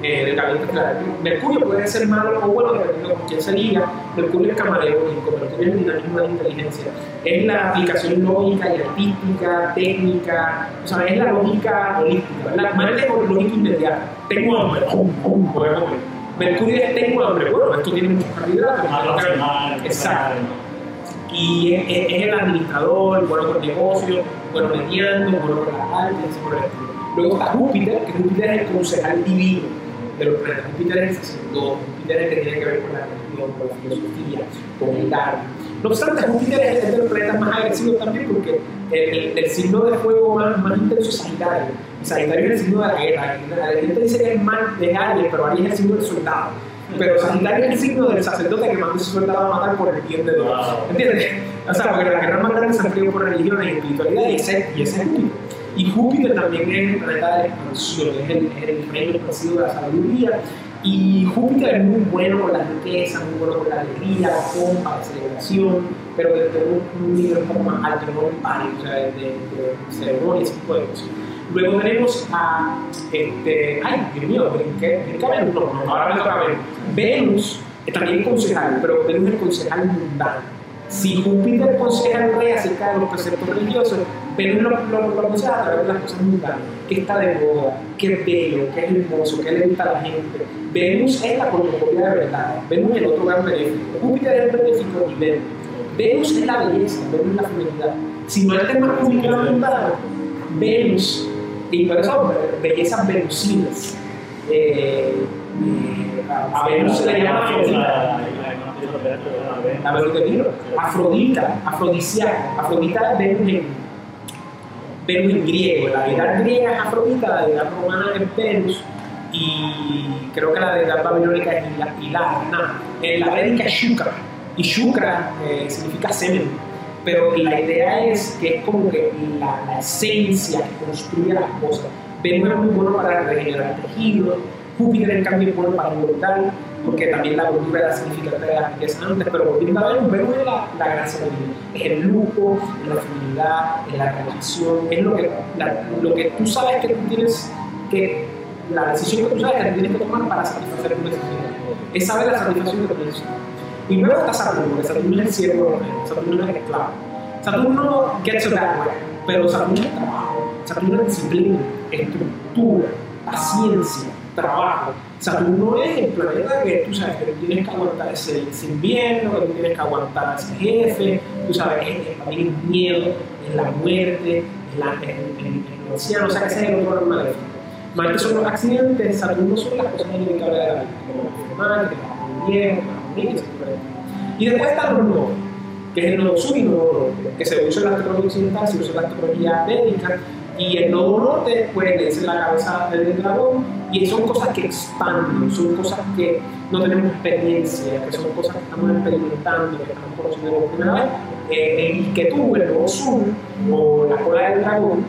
eh, del gabinete estelar. Mercurio puede ser malo o bueno, dependiendo con quién se liga. Mercurio es camaleónico, Mercurio es el dinamismo de la inteligencia. Es la aplicación lógica y artística, técnica, o sea, es la lógica holística. ¿verdad? Marte es lógica inmediata. Tengo hambre, pum, pum, voy a comer. Mercurio es tengo hambre, bueno, esto tiene muchos carbohidratos. Exacto y es, es- es el administrador, bueno con negocios, bueno mediando, bueno con las artes, estilo. Luego está Júpiter, que Júpiter es el concejal divino de los planetas. Júpiter es el sacerdote, Júpiter es el que tiene que ver con la religión, con la filosofía, con el arte. No obstante, Júpiter es el de los planetas más agresivos también porque el, el- el signo de fuego más, más intenso es Sagitario. Y Sagitario es el signo de la guerra. La gente dice que es más de Aries, pero Aries es el signo del soldado. Pero Sagitario es el signo del sacerdote que manda a su soldado a matar por el bien de Dios. ¿Entiendes? O sea, porque la guerra más grande se ha por religión y espiritualidad y ese, y ese es Júpiter. Y Júpiter también es el planeta de la expansión, es el, es el reino expansivo de la sabiduría. Y Júpiter es muy bueno con la riqueza, muy bueno con la alegría, la pompa, la celebración, pero desde un, un nivel un poco más alto, no un party, o sea, de, de, ceremonia, ese. Luego tenemos a, este, ay, Dios mío, brinqué a Venus, no, no, ahora me toca Venus. Venus es también concejal, pero Venus es el concejal mundano. Si Júpiter aconseja al rey acerca de los preceptos religiosos, Venus lo, lo, lo aconseja a través de las cosas mundanas. ¿Qué está de moda? ¿Qué es bello? ¿Qué es hermoso? ¿Qué le gusta a la gente? Venus es la cornucopia de verdad. Venus es el otro gran benéfico. Júpiter es el benéfico y Venus. Venus es la belleza, Venus es la feminidad. Si Marte es más comunicado mundano, Venus, y por eso bellezas venusinas. Eh, eh, a, Venus se le llama Afrodita. La Milo. Afrodita, afrodisíaca. Afrodita es Venus en, Venus en griego. La deidad griega es Afrodita, la deidad romana es Venus. Y creo que la deidad babilónica es Ilana. En la védica es Shukra. Y Shukra eh, significa semen. Pero la idea es que es como que la, la esencia que construye las cosas. Venus es muy bueno para regenerar tejidos. Júpiter, en cambio, es bueno para engordar, porque también la gordura era significativa de la riqueza antes, pero volviendo a Venus, Venus es la, la gracia de Dios. Es el lujo, es la feminidad, es la relación, es lo que, la, lo que tú sabes que tú tienes que, la decisión que tú sabes que tienes que tomar para satisfacer tu necesidad. Es saber la satisfacción de tu necesidad. Y luego está Saturno, que Saturno es el cielo, Saturno es el esclavo. Saturno gets a bad way, pero Saturno es trabajo, Saturno es disciplina, estructura, paciencia, trabajo. Saturno es el planeta que tú sabes que tienes que aguantar ese, ese invierno, que tienes que aguantar a ese jefe, tú sabes, es, es también el miedo, es la muerte, es la, el, el, el anciano, o sea que ese es el otro maléfico. Marte son los accidentes, Saturno son las cosas inevitables de la vida, como la enfermedad, que trabajo muy bien, que bien, y después está los nodos, que es el nodo sur y nodo norte, que se usa en la astrología occidental, se usa en la astrología védica, y el nodo norte, pues, es la cabeza del dragón, y son cosas que expanden, son cosas que no tenemos experiencia, que son cosas que estamos experimentando, que estamos conociendo por primera vez. Eh, el que tú, el nodo sur, o la cola del dragón,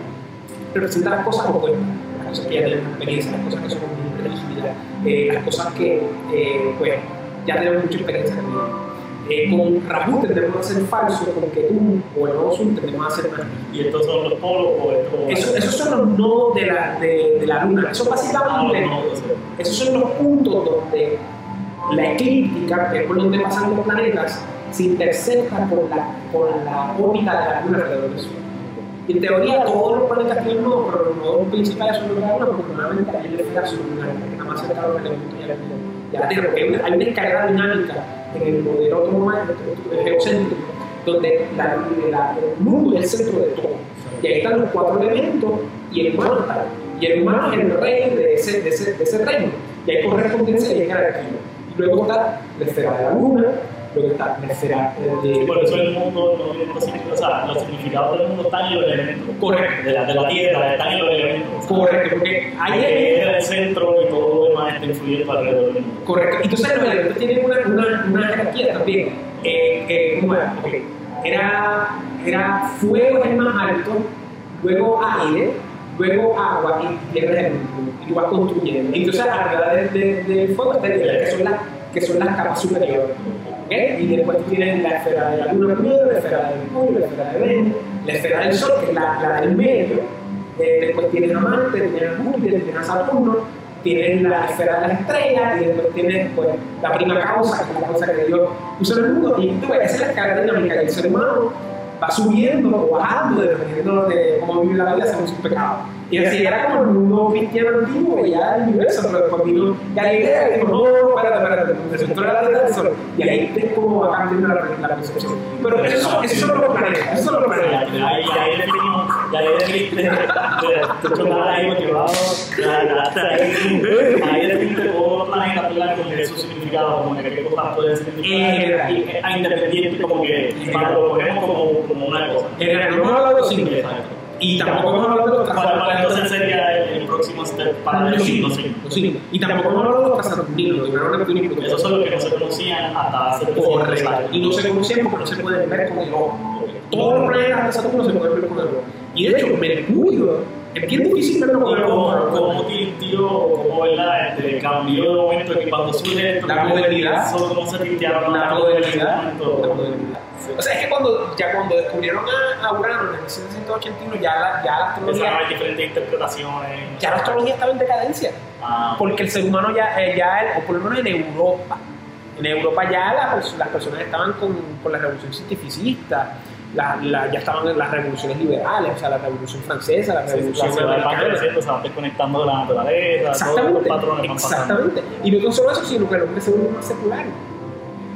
representa las cosas opuestas, las cosas que ya tenemos experiencia, las cosas que son muy rígidas, eh, las cosas que, eh, pues, ya tenemos mucha experiencia en eh, con Rahu tendremos a ser falso, con Ketum o el sur tendremos a ser más ¿Y estos son los polos o estos? Eso, esos son los nodos de la, de, de la luna. Eso básicamente, esos son los puntos donde la eclíptica, que es por donde pasan los planetas, se intercepta con la, con la órbita de la luna alrededor del Sol. Y en teoría todos los planetas tienen nodos, pero los nodos principales son los de la luna, porque normalmente hay una esfera sublunar, que está más cerca de de la luna. Ya la Tierra, porque hay una, hay una descarga dinámica en el modelo otro geocéntrico, donde la, la, el mundo es el centro de todo. Y ahí están los cuatro elementos y el está. Y el humano es el rey de ese reino. Y hay correspondencia y hay jerarquía. Y luego está la esfera de la luna, luego está la esfera de. Sí, por eso el mundo, los, o sea, los significados del mundo están en los elementos. Correcto. De la, de la tierra, están en los elementos. Correcto, porque ahí es el centro y todo lo demás está influyendo alrededor del mundo. Correcto. Entonces los elementos tienen una, una, una jerarquía también. Eh, eh, ¿Cómo era? Ok. Era, era fuego el más alto, luego aire, luego agua y tierra es el último. Y tú vas construyendo. Entonces arriba del de, de fuego está que son las que son las capas superiores. Y después tú tienes la esfera de la luna primero, la esfera de Mercurio, la esfera de Venus, la esfera del Sol, que es la, la del medio. Eh, después tienes a Marte, tienes a Júpiter, tienes a Saturno, tienes la esfera de las estrellas y después tienes pues, la prima causa, que es la causa que Dios puso en el mundo. Y tú ves, esa es la escala dinámica que el ser humano va subiendo o bajando dependiendo de cómo vive la vida según sus pecados. Y así era como el mundo cristiano antiguo, y ya el universo, pero después vino Galileo y dijo, no, espérate, espérate, centro de la Sol. Y ahí ves cómo va cambiando la, la percepción. Pero esos son, esos son los planetas, esos son los planetas. Ahí ahí definimos, ya ahí definiste, tú chocabas ahí motivado, hasta ahí, ahí definiste todos los planetas, ¿verdad? Con su significado, como que qué cosas pueden significar, a independiente, como que, lo ponemos como, una cosa. En el no hemos hablado de signos. Y tampoco hemos hablado de los ¿Cuál cuál casaturninos. entonces sería el, el próximo step para signos? los signos. Y tampoco hemos hablado de los casaturninos, los. Esos son los que no se conocían hasta hace 300 Correcto. Y no se conocían porque no se pueden ver con el ojo. Todos los planetas de Saturno se pueden ver con el ojo. Y de hecho, Mercurio es bien difícil verlo con ¿Y el cómo, ojo. cómo tiltió, cómo verdad, este, cambió de momento que cuando surge esto, La modernidad. cómo se tiltearon La modernidad. modernidad. O sea, es que cuando, ya cuando descubrieron a, a Urano en 1781, ya la, ya la astrología, haber diferentes interpretaciones. ya la astrología estaba en decadencia. Ah, Porque el ser humano ya, eh, ya o por lo menos en Europa, en Europa ya la las personas estaban con, con la revolución cientificista, la, la- ya estaban las revoluciones liberales, o sea, la revolución francesa, la sí, sí, revolución ciudad va americana. creciendo, se van desconectando de la naturaleza, todos Exactamente, los patrones exactamente. Y no solo eso, sino que el hombre se vuelve más secular.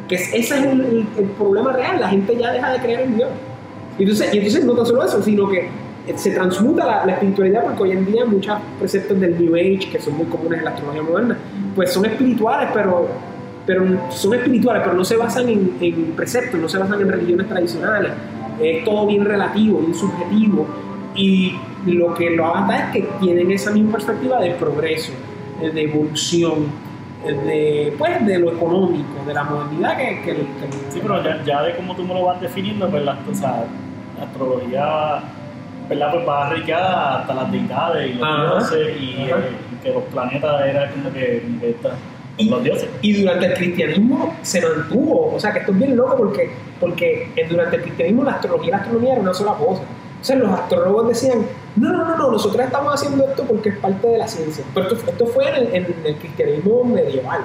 Que es- ese es el, el- el problema real, la gente ya deja de creer en Dios. Y entonces, y entonces no tan solo eso, sino que eh, se transmuta la, la espiritualidad porque hoy en día muchos preceptos del New Age, que son muy comunes en la astrología moderna, pues son espirituales, pero, pero son espirituales, pero no se basan en, en preceptos, no se basan en religiones tradicionales. Es todo bien relativo, bien subjetivo. Y lo que lo ata es que tienen esa misma perspectiva de progreso, eh, de evolución, eh, de, pues, de lo económico, de la modernidad que, que, que- Sí, pero ya, ya de cómo tú me lo vas definiendo, pues la, o sea, la astrología ¿verdad? Pues va arriesgada hasta las deidades y los dioses y eh, que los planetas eran como que, esta- los dioses. Y durante el cristianismo se mantuvo, o sea que esto es bien loco porque, porque en- durante el cristianismo la astrología y la astronomía era una sola cosa. O sea, los astrólogos decían, no, no, no, no, nosotros estamos haciendo esto porque es parte de la ciencia. Pero esto, esto fue en el, cristianismo medieval,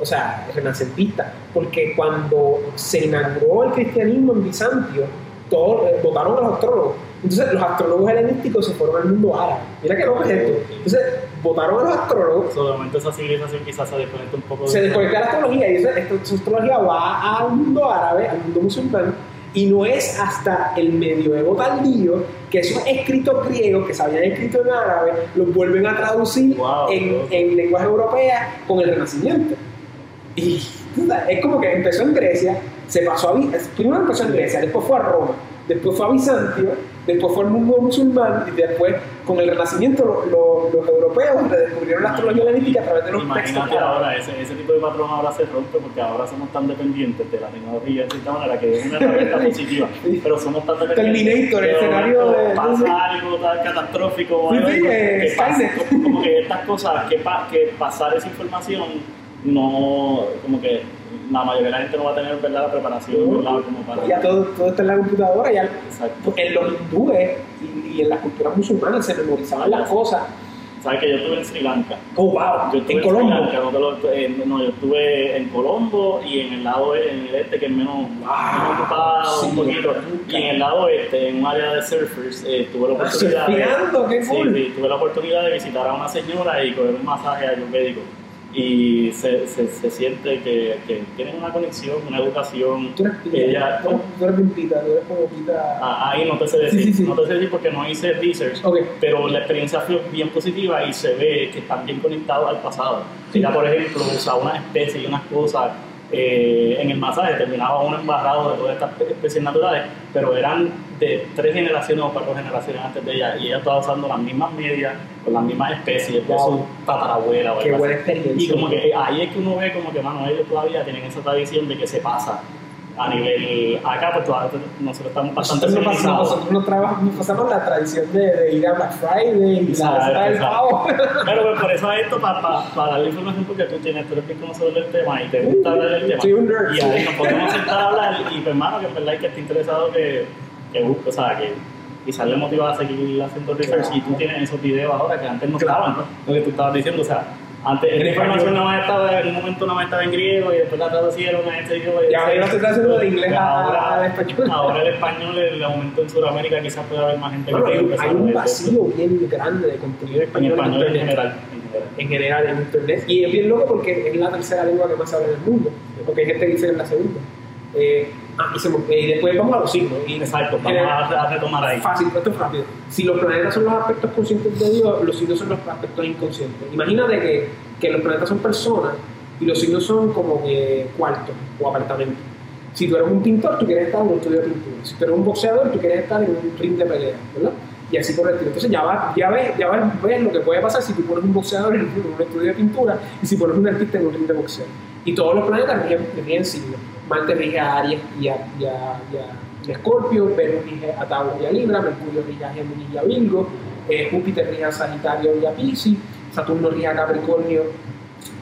o sea, renacentista, porque cuando se inauguró el cristianismo en Bizantio, todos eh, votaron a los astrólogos. Entonces los astrólogos helenísticos se fueron al mundo árabe. Mira qué loco es esto. Entonces votaron a los astrólogos So, de momento esa civilización quizás se desconecta un poco se de desconecta la astrología y esa, esta- astrología va al mundo árabe, al mundo musulmán, y no es hasta el medioevo tardío que esos escritos griegos que se habían escrito en árabe los vuelven a traducir Wow, en, en lenguaje europea con el Renacimiento. Y es como que empezó en Grecia, se pasó a primero empezó en Grecia, después fue a Roma, después fue a Bizantio, después fue al mundo musulmán y después con el Renacimiento lo- lo- los europeos redescubrieron la astrología helenística a través de los textos Imagínate árabes. ahora, ese, ese tipo de patrón ahora se rompe porque ahora somos tan dependientes de la tecnología de cierta manera que es una herramienta positiva, pero somos tan dependientes. Terminator, que el escenario de- Pasa algo tan catastrófico, Sí, algo sí, eh, que pasa- Skynet. como, como que estas cosas, que, pa- que pasar esa información, no, como que la mayoría de la gente no va a tener ¿verdad? la preparación ¿verdad? como para. ya todo, todo está en la computadora, ya Exacto. en los hindúes y, y en las culturas musulmanas se memorizaban las cosas. Sabes que yo estuve en Sri Lanka. Oh, wow, Yo estuve en Sri Colombo. Lanka, no, lo- eh, no, yo estuve en Colombo y en el lado e- en el este, que es menos, menos ocupado sí, un poquito. Y en el lado oeste, en un área de surfers, eh, tuve la oportunidad. de- qué sí, cool. sí, tuve la oportunidad de visitar a una señora y coger un masaje ayurvédico. Y se, se, se siente que, que tienen una conexión, una educación. Tú eres pita, Ella, tú, tú eres pita, tú eres como pita. Ah, ahí no te sé decir, Sí, sí, sí. no te sé decir porque no hice research, pero la experiencia fue bien positiva y se ve que están bien conectados al pasado. Ella, por ejemplo, usaba unas especies y unas cosas eh, en el masaje, terminaba uno embarrado de todas estas especies naturales, pero eran de tres generaciones o cuatro generaciones antes de ella y ella estaba usando las mismas medias con las mismas especies de Wow. su tatarabuela. o Qué buena experiencia. Y como que ahí es que uno ve como que, mano, ellos todavía tienen esa tradición de que se pasa a nivel acá, pues todavía nosotros estamos bastante Nosotros no, pasamos, nosotros no, trabajamos, pasamos la tradición de, de ir a Black Friday y la el exacto. pavo. Pero pues, por eso esto, para darle información, porque tú tienes, tú eres bien conocedor del tema y te gusta hablar del tema. Soy un nerd, Y ahí nos podemos sentar a hablar y pues hermano, que en verdad que esté interesado que, que busque, o sea, que quizás le motiva a seguir haciendo research y tú tienes esos videos ahora que antes no estaban, ¿no? Lo que tú estabas diciendo, o sea, antes En esta información español. nada más estaba, en un momento nada más estaba en griego y después la traducieron a este idioma. Y ahora ya se haciendo de inglés Ahora- al español. Ahora el español, el aumento en Sudamérica quizás puede haber más gente Bueno, que hay, que hay un vacío bien grande de contenido en En español, español en general. en general. en general en internet. Y es bien loco porque es la tercera lengua que más se habla en el mundo. Porque hay gente que dice que es la segunda. Eh, ah, y, se me- y después vamos a los signos. Y Exacto, vamos a, a retomar ahí. Fácil, esto es rápido. Si los planetas son los aspectos conscientes de Dios, los signos son los aspectos inconscientes. Imagínate que, que los planetas son personas y los signos son como que cuartos o apartamentos. Si tú eres un pintor, tú quieres estar en un estudio de pintura. Si tú eres un boxeador, tú quieres estar en un ring de pelea, ¿verdad? Y así por el estilo. Entonces ya, va, ya, ves, ya ves, ves lo que puede pasar si tú pones un boxeador en un estudio de pintura y si pones un artista en un ring de boxeo. Y todos los planetas rigen signos. Marte rige a Aries y a, y Escorpio, Venus rige a Tauro y a Libra, Mercurio rige a Géminis y a Virgo, eh, Júpiter rige a Sagitario y a Piscis, Saturno rige a Capricornio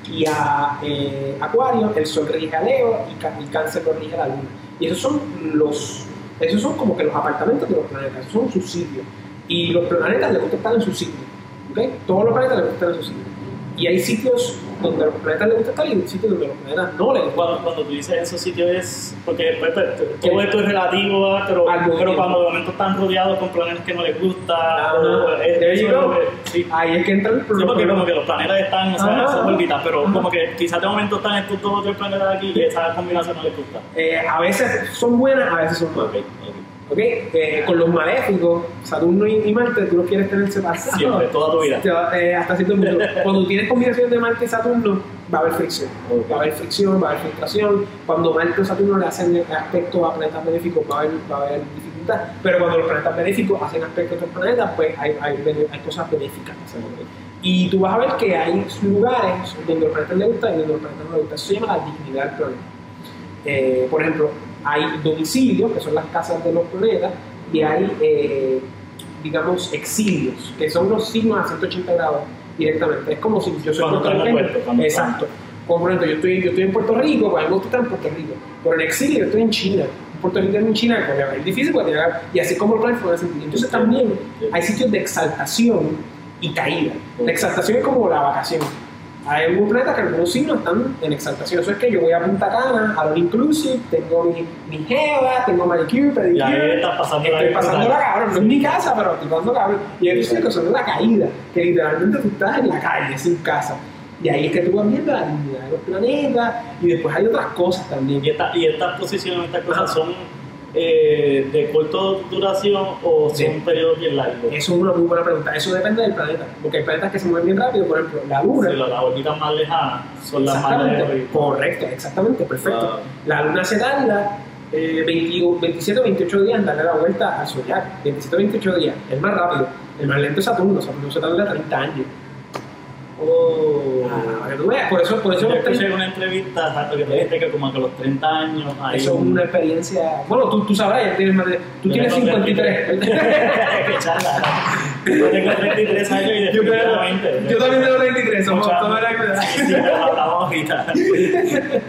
y a eh, Acuario, el Sol rige a Leo y, Cáncer lo rige a la Luna. Y esos son los, esos son como que los apartamentos de los planetas, son sus sitios. Y los planetas les gusta estar en su sitio. ¿ok? Todos los planetas les gusta estar en su sitio. Y hay sitios donde a los planetas les gusta estar y sitios donde a los planetas no les gusta. Cuando, cuando tú dices esos sitios es porque pues, pues, todo esto es relativo, ¿verdad? pero, Al movimiento. pero cuando de momento están rodeados con planetas que no les gusta, Ah, o- es- there eso you es go. que- sí. Ahí es que entran los Sí, porque como que los planetas están o sea, en esas órbitas, pero Ajá. como que quizás de momento están estos dos o tres planetas aquí y esa combinación no les gusta. Eh, a veces son buenas, a veces son malas. Ok, ok. ¿Ok? Eh, con los maléficos, Saturno y, y Marte, tú los quieres tener separados. Siempre, toda tu vida. Eh, hasta cierto punto. Cuando tienes combinación de Marte y Saturno, va a haber fricción. Va a haber fricción, va a haber filtración. Cuando Marte o Saturno le hacen aspecto a planetas benéficos, va a haber, va a haber dificultad. Pero cuando los planetas benéficos hacen aspecto a otros planetas, pues hay, hay, hay cosas benéficas. Y tú vas a ver que hay lugares donde los planetas les gusta y donde los planetas no les gusta. Eso se llama la dignidad del planeta. Eh, por ejemplo, hay domicilios, que son las casas de los planetas, y hay, eh, digamos, exilios, que son los signos a 180 grados directamente. Es como si yo soy puertorriqueño. puerto, Exacto. Como por ejemplo, yo estoy, yo estoy en Puerto Rico, pues a mí me gusta estar en Puerto Rico. Pero en exilio yo estoy en China. Un puertorriqueño en China, pues es difícil porque y así como el plan fue sentido. Entonces también hay sitios de exaltación y caída. La exaltación es como la vacación. Hay algunos planetas que algunos signos están en exaltación. Eso es que yo voy a Punta Cana, a lo inclusive, tengo mi, mi jeva, tengo manicure, pedicure. Y ahí estás pasando la Estoy pasando la cabrón, no es mi casa, pero estoy pasando cabrón. Y hay sitios que son la caída, que literalmente tú estás en la calle, sin casa. Y ahí es que tú vas viendo la dignidad de los planetas y después hay otras cosas también. Y, esta- y estas posiciones, estas cosas Ajá. son eh, de corta duración o son Sí. periodos bien largos. Eso es una muy buena pregunta. Eso depende del planeta. Porque hay planetas que se mueven bien rápido. Por ejemplo, la Luna. Si las órbitas más lejanas son las más largas. Correcto, exactamente, perfecto. La Luna se tarda eh, 20 27 o 28 días en darle la vuelta al zodiaco. 27 o 28 días. Es más rápido. El más lento es Saturno. Saturno se tarda 30 años. Oh. Ah, que tú veas. Por eso, por eso Yo escuché 30 en una entrevista exacto, que te dijiste que como que a los 30 años hay Eso es un- una experiencia. Bueno, tú, tú sabrás, ya tienes más de- tú Yo tienes tengo 53. Qué charla. Yo tengo 33 años y yo, definitivamente. yo también tengo 33, somos todos de la edad. Sí, pero hablamos ahorita.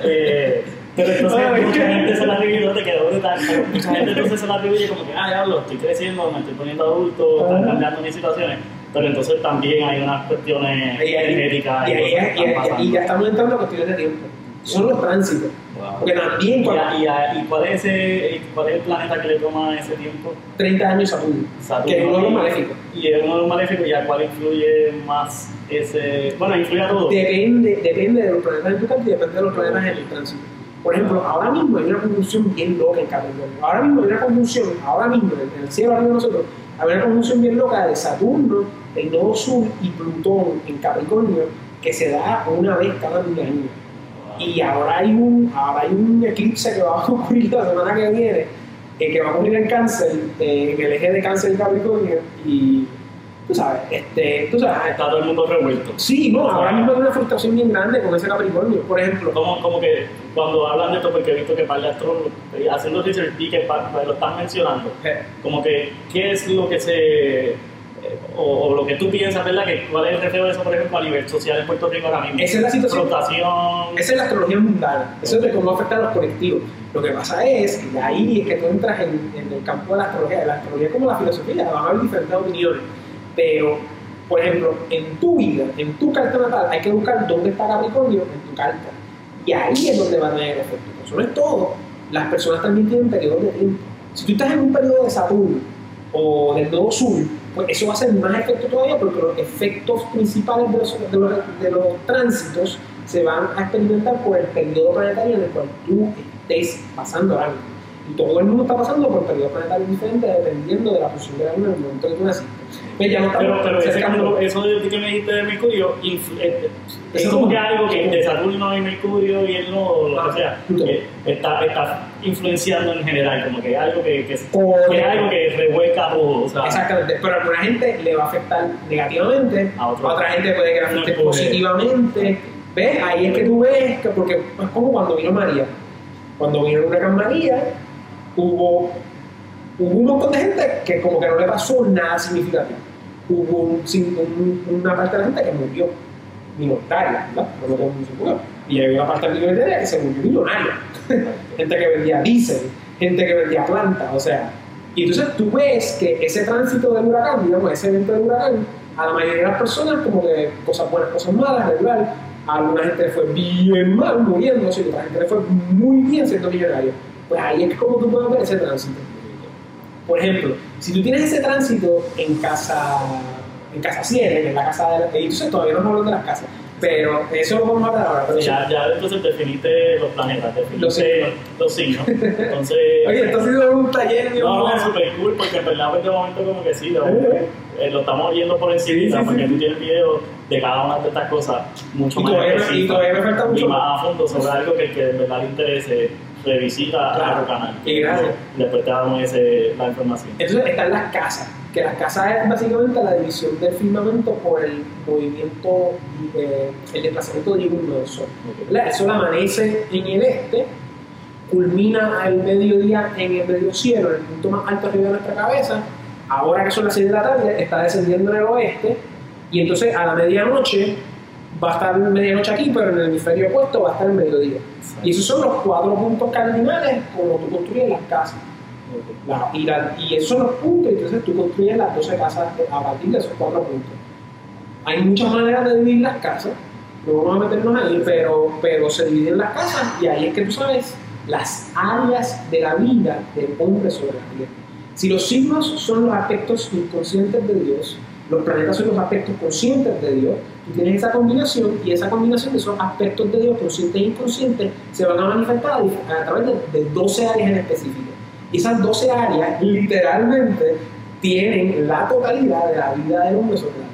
Eh, pero entonces Ay, mucha gente se la atribuye, te quedó brutal. Mucha gente entonces se la atribuye como que, ah, diablo, estoy creciendo, me estoy poniendo adulto, están cambiando mis situaciones. Pero entonces también hay unas cuestiones Y ahí- energéticas y, ahí- ya estamos entrando a cuestiones de tiempo. Son los tránsitos. Wow. Porque también ¿Y, cuando y cuál, es ese, cuál es el planeta que le toma ese tiempo? 30 años Saturno, Saturno que es uno de los maléficos. Y es uno de los maléficos, ¿y a cuál influye más ese...? Bueno, influye a todo. Depende, depende de los planetas en tu carta y depende de los planetas en el tránsito. Por ejemplo, ahora mismo hay una conjunción bien loca en Capricornio. Ahora mismo hay una conjunción, ahora mismo en el cielo arriba de nosotros, hay una conjunción bien loca de Saturno, el nodo sur y Plutón en Capricornio que se da una vez cada mil años. Y ahora hay un, ahora hay un eclipse que va a ocurrir la semana que viene, eh, que va a ocurrir en Cáncer, eh, en el eje de Cáncer y Capricornio. Y tú sabes, este, tú sabes, Está todo el mundo revuelto. Sí, no, ahora mismo hay una frustración bien grande con ese Capricornio. Por ejemplo, Como, como que cuando hablan de esto, porque he visto que par de astrólogos, eh, haciendo research, y que lo están mencionando, eh, como que, ¿qué es lo que se. Eh, o, o lo que tú piensas, ¿verdad? Que, ¿Cuál es el reflejo de eso, por ejemplo, a nivel social en Puerto Rico ahora mismo? Esa es la situación. Rotación. esa es la astrología mundana, eso es de cómo afecta a los colectivos. Lo que pasa es que ahí es que tú entras en, en el campo de la astrología. La astrología como la filosofía, van a haber diferentes opiniones. Pero, por ejemplo, en tu vida, en tu carta natal, hay que buscar dónde está Capricornio en tu carta. Y ahí es donde va a tener efecto. Eso no es todo. Las personas también tienen periodos de tiempo. Si tú estás en un periodo de Saturno o del nodo sur, pues eso va a ser más efecto todavía porque los efectos principales de los, de los, de los tránsitos se van a experimentar por el periodo planetario en el cual tú estés pasando ahora mismo. Y todo el mundo está pasando por periodos planetarios diferentes dependiendo de la posición de la luna en el momento que tú naciste. Pues estamos Pero, pero ese cambio, eso de que me dijiste de Mercurio, influ- eh, es Eso como que algo que de Saturno y Mercurio y el nodo, lo que sea, está, está influenciando en general, como que algo que, que, algo que revuelca todo. O sea, Exactamente, pero a alguna gente le va a afectar negativamente, A otra gente puede que le afecte positivamente. ¿Ves? Ahí es que tú ves que, porque es como cuando vino María. Cuando vino el huracán María, hubo, hubo un montón de gente que como que no le pasó nada significativo. Hubo un- sin- un- una parte de la gente que murió minoritaria, ¿verdad? No todo el mundo. Y hay una parte minoritaria que se murió millonaria. gente que vendía diésel, gente que vendía plantas, o sea. Y entonces tú ves que ese tránsito del huracán, digamos, ese evento del huracán, a la mayoría de las personas, como que cosas buenas, cosas malas, regular. A alguna gente le fue bien mal muriéndose y a otra gente le fue muy bien siendo millonario. Pues ahí es como tú puedes ver ese tránsito. Por ejemplo, si tú tienes ese tránsito en casa, en casa 100, en la casa de la, entonces todavía no hablamos de las casas. Pero eso lo vamos a hablar ahora. Pero Ya, ya entonces definiste los planetas, Los definiste los signos. Entonces, Oye, esto ha sido un taller no, no, bueno. super cool, porque en verdad pues, de momento como que sí, lo, eh, lo estamos viendo por encima, Sí, sí, sí. porque tú tienes videos de cada una de estas cosas mucho Y más todavía, y todavía me falta y mucho más. más a fondo sobre algo que, que de verdad le interese, revisita Claro. nuestro canal. Y gracias. Después te damos ese, la información. Entonces están las casas, que las casas es básicamente la división del firmamento por el movimiento, eh, el desplazamiento diurno del Sol. ¿verdad? El Sol amanece en el este, culmina al mediodía en el medio cielo, en el punto más alto arriba de nuestra cabeza. Ahora que son las 6 de la tarde, está descendiendo en el oeste, y entonces a la medianoche va a estar medianoche aquí, pero en el hemisferio opuesto va a estar el mediodía. Y esos son los cuatro puntos cardinales como tú construyes las casas. Y, esos son los puntos, entonces tú construyes las 12 casas a partir de esos cuatro puntos. Hay muchas maneras de dividir las casas, no vamos a meternos ahí, pero, pero se dividen las casas y ahí es que tú sabes las áreas de la vida del hombre sobre la tierra. Si los signos son los aspectos inconscientes de Dios, los planetas son los aspectos conscientes de Dios, tú tienes esa combinación y esa combinación de esos aspectos de Dios conscientes e inconscientes se van a manifestar a través de, de 12 áreas en específico. Esas 12 áreas literalmente tienen la totalidad de la vida del hombre sobre la tierra.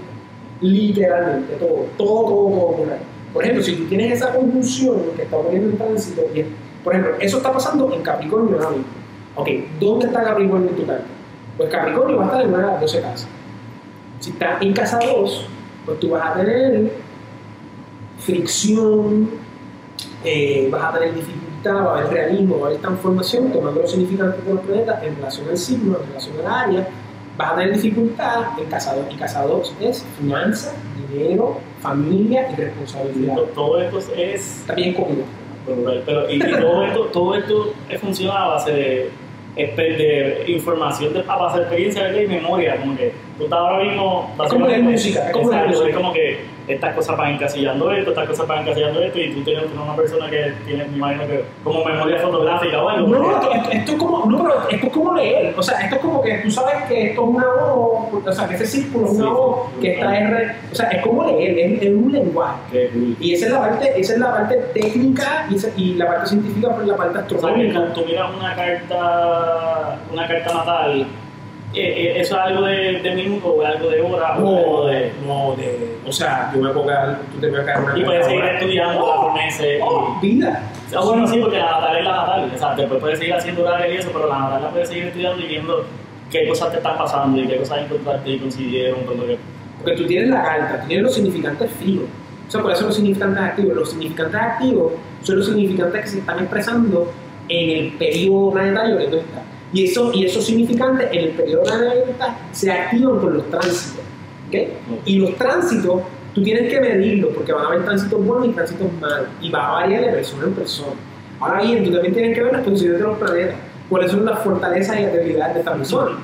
Literalmente, todo, todo, todo, todo por ahí. Por ejemplo, si tú tienes esa conjunción que está ocurriendo en tránsito, es- por ejemplo, eso está pasando en Capricornio ahora mismo. Ok, ¿dónde está Capricornio en tu carta? Pues Capricornio va a estar en una de las 12 casas. Si está en casa 2, pues tú vas a tener fricción, eh, vas a tener dificultad, va a haber realismo, va a haber transformación, tomando los significantes de los planetas en relación al signo, en relación al área, vas a tener dificultad en casa 2. Y casa 2 es finanza, dinero, familia y responsabilidad. Todo esto es También comida. Pero, y, y todo esto, todo esto funciona a base de, espe- de información de, a base de experiencia ¿verdad? y memoria. Como que tú estás ahora mismo. Es como música, es como Exacto, es como que estas cosas van encasillando esto, estas cosas van encasillando esto, y tú tienes una persona que tiene, me imagino que, como memoria fotográfica o algo. No, no, esto, esto es como, no, pero esto es como leer. O sea, esto es como que tú sabes que esto es una O, o sea, que ese círculo es una sí, que esta R. O sea, es como leer, es, es un lenguaje. Y esa es la parte, esa es la parte técnica y, esa- y la parte científica, pues la parte O sea, que astronómica. tú, miras una carta, una carta natal, ¿eso es algo de, de minuto o algo de hora? o es algo de, no, de, o sea, yo me puedo quedar, tú te vas a quedar una y puedes seguir ahora. estudiando por meses. Oh, y- vida. Ah, bueno, sí, porque la natal es la natal. O sea, después puedes seguir haciendo horario y eso, pero la natal la puedes seguir estudiando y viendo qué cosas te están pasando y qué cosas encontraste y coincidieron con lo que. Porque tú tienes la carta, tienes los significantes fijos. O sea, por eso los significantes activos. Los significantes activos son los significantes que se están expresando en el periodo planetario que tú estás. Y, eso, y esos significantes en el periodo que tú estás se activan con los tránsitos. ¿ok? Y los tránsitos, tú tienes que medirlos porque van a haber tránsitos buenos y tránsitos malos. Y va a variar de persona en persona. Ahora bien, tú también tienes que ver las posiciones de los planetas. Cuáles son las fortalezas y debilidades de esta persona.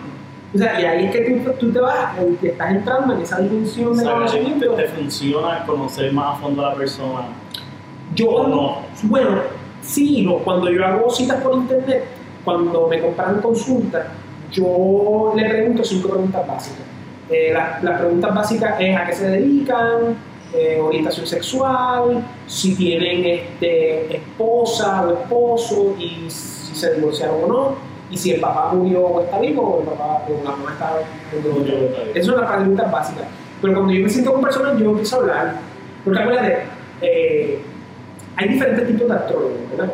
O sea, y ahí es que tú, tú te vas, eh, que estás entrando en esa dimensión de que te, conocimiento. te funciona conocer más a fondo a la persona. Yo, ¿O no? bueno, sí, no, cuando yo hago citas por internet, cuando me compran consultas, yo le pregunto cinco preguntas básicas. Eh, la- las preguntas básicas es a qué se dedican, eh, orientación sexual, si tienen este, esposa o esposo y si se divorciaron o no, y si el papá murió o está vivo o el papá o la mamá está vivo. Esas son las preguntas básicas. Pero cuando yo me siento con personas, yo empiezo a hablar. Porque acuérdate, eh, hay diferentes tipos de astrólogos, ¿verdad?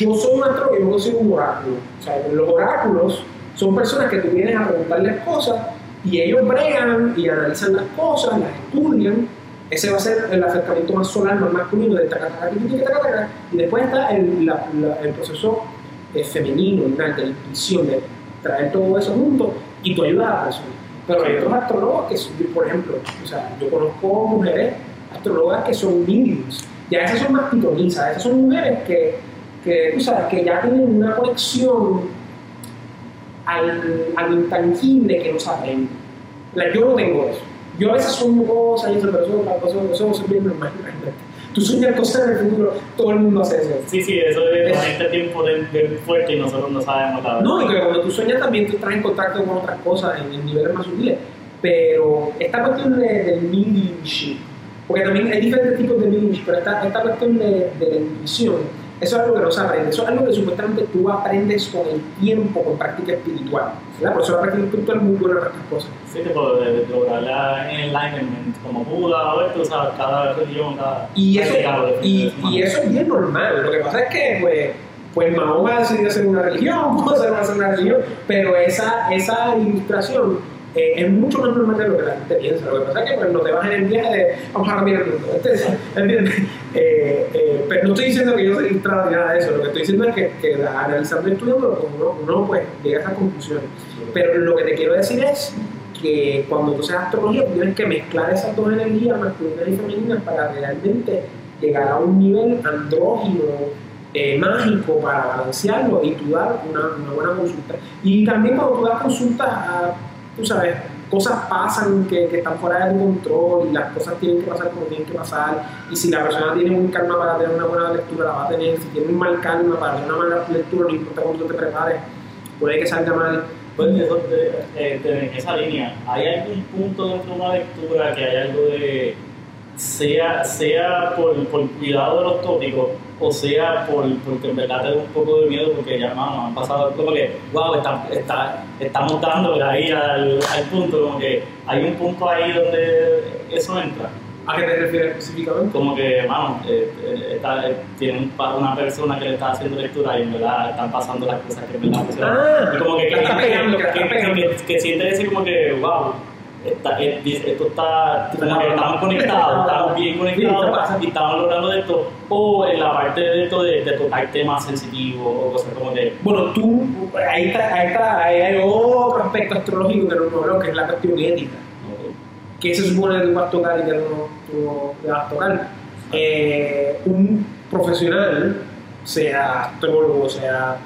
Yo soy un astrólogo yo no soy un oráculo. O sea, los oráculos son personas que tú vienes a preguntarles cosas y ellos bregan y analizan las cosas, las estudian. Ese va a ser el acercamiento más solar, más masculino de taca, taca, y después está el, la- la- proceso eh, femenino, de intuición, de traer todo eso junto y tú ayudas a la persona. Pero hay otros astrólogos que, por ejemplo, o sea, yo conozco mujeres astrólogas que son mediums. Ya esas son más pitonizas, esas son mujeres que, que, tú sabes, que ya tienen una conexión al, al intangible que no saben. La- Yo no tengo eso. Yo a veces sueño cosas y eso, pero eso es otra cosa, eso es bien normal. Tú sueñas cosas en el futuro, todo el mundo hace eso. Sí, sí, eso es Es- la gente tiempo de, de fuerte y nosotros no sabemos la verdad. No, y que cuando tú sueñas también tú estás en contacto con otras cosas en, en niveles más sutiles. Pero esta cuestión de, del mediumship porque también hay diferentes tipos de niche, pero esta, esta cuestión de, de la intuición, eso es algo que no se aprende, eso es algo que supuestamente tú aprendes con el tiempo, con práctica espiritual. ¿verdad? Por eso la práctica espiritual es muy buena para estas cosas. Sí, tipo de, lograr la enlightenment, como Buda o esto, o sea, cada religión, cada... Y eso, y, y eso es bien normal. Lo que pasa es que, pues, pues Mahoma decidió hacer una religión, Buda hacer una religión, pero esa, esa ilustración eh, es mucho más normal de lo que la gente piensa. Lo que pasa es que pues, no te vas en el viaje de vamos a cambiar el mundo. Este-. Eh, eh, pero no estoy diciendo que yo soy ilustrado ni nada de eso. Lo que estoy diciendo es que, que analizando estudiando, pues, uno, uno pues, llega a esas conclusiones. Pero lo que te quiero decir es que cuando tú seas astrología, tienes que mezclar esas dos energías, masculinas y femeninas, para realmente llegar a un nivel andrógino, eh, mágico, para balancearlo y tú dar una, una buena consulta. Y también cuando tú das consultas a, tú sabes, cosas pasan que, que están fuera de control y las cosas tienen que pasar como tienen que pasar. Y si la persona tiene un calma para tener una buena lectura, la va a tener. Si tiene un mal calma para tener una mala lectura, no importa cuánto te prepares, puede que salga mal. Pues de- eh, de- en esa línea, ¿hay algún punto dentro de una lectura que hay algo de, sea, sea por, por cuidado de los tópicos o sea por, porque en verdad te da un poco de miedo porque ya mano, han pasado como que, wow, está, está, estamos dándole ahí al, al punto, como que hay un punto ahí donde eso entra. ¿A qué te refieres específicamente? Como que, mano, eh, eh, eh, tiene una persona que le está haciendo lectura y en verdad están pasando las cosas que en verdad. Ah, Y como que, que, que- que siente decir como que, wow, está, esto está, como que estamos conectados, estamos bien conectados y estamos logrando esto. O en la parte de esto de, de tocar temas sensitivos o cosas como que, Bueno, tú, ahí está, ahí está, ahí hay otro aspecto astrológico que no veo, que es la cuestión ética. que se supone que tú vas a tocar y que no, tú vas a tocar. Eh, un profesional, sea astrólogo, sea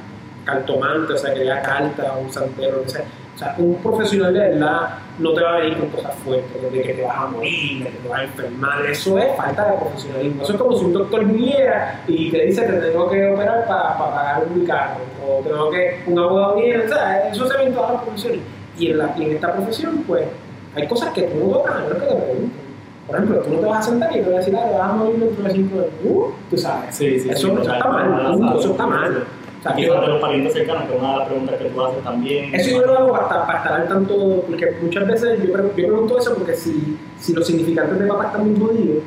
cartomante, o sea, que lea cartas, un santero, lo sea, o sea, un profesional de verdad no te va a venir con cosas fuertes, de que te vas a morir, de que te vas a enfermar, eso es falta de profesionalismo. Eso es como si un doctor viniera y te dice que te tengo que operar para pagar mi carro, o tengo que, un abogado viene, o sea, eso se ve en todas las profesiones. Y en, la, y en esta profesión, pues, hay cosas que tú no tocas, a menos que te pregunten. Por ejemplo, tú no te vas a sentar y te vas a decir, ah, te vas a morir dentro de cinco años. Uh, tú sabes. Sí, sí, eso, sí, eso está mal, punto, eso está mal. Sea, quizás de los parientes cercanos, que es una de las preguntas que tú haces también. eso yo lo hago para, para estar al tanto, porque muchas veces yo, pre- yo pregunto eso porque si, si los significantes de papá están muy jodidos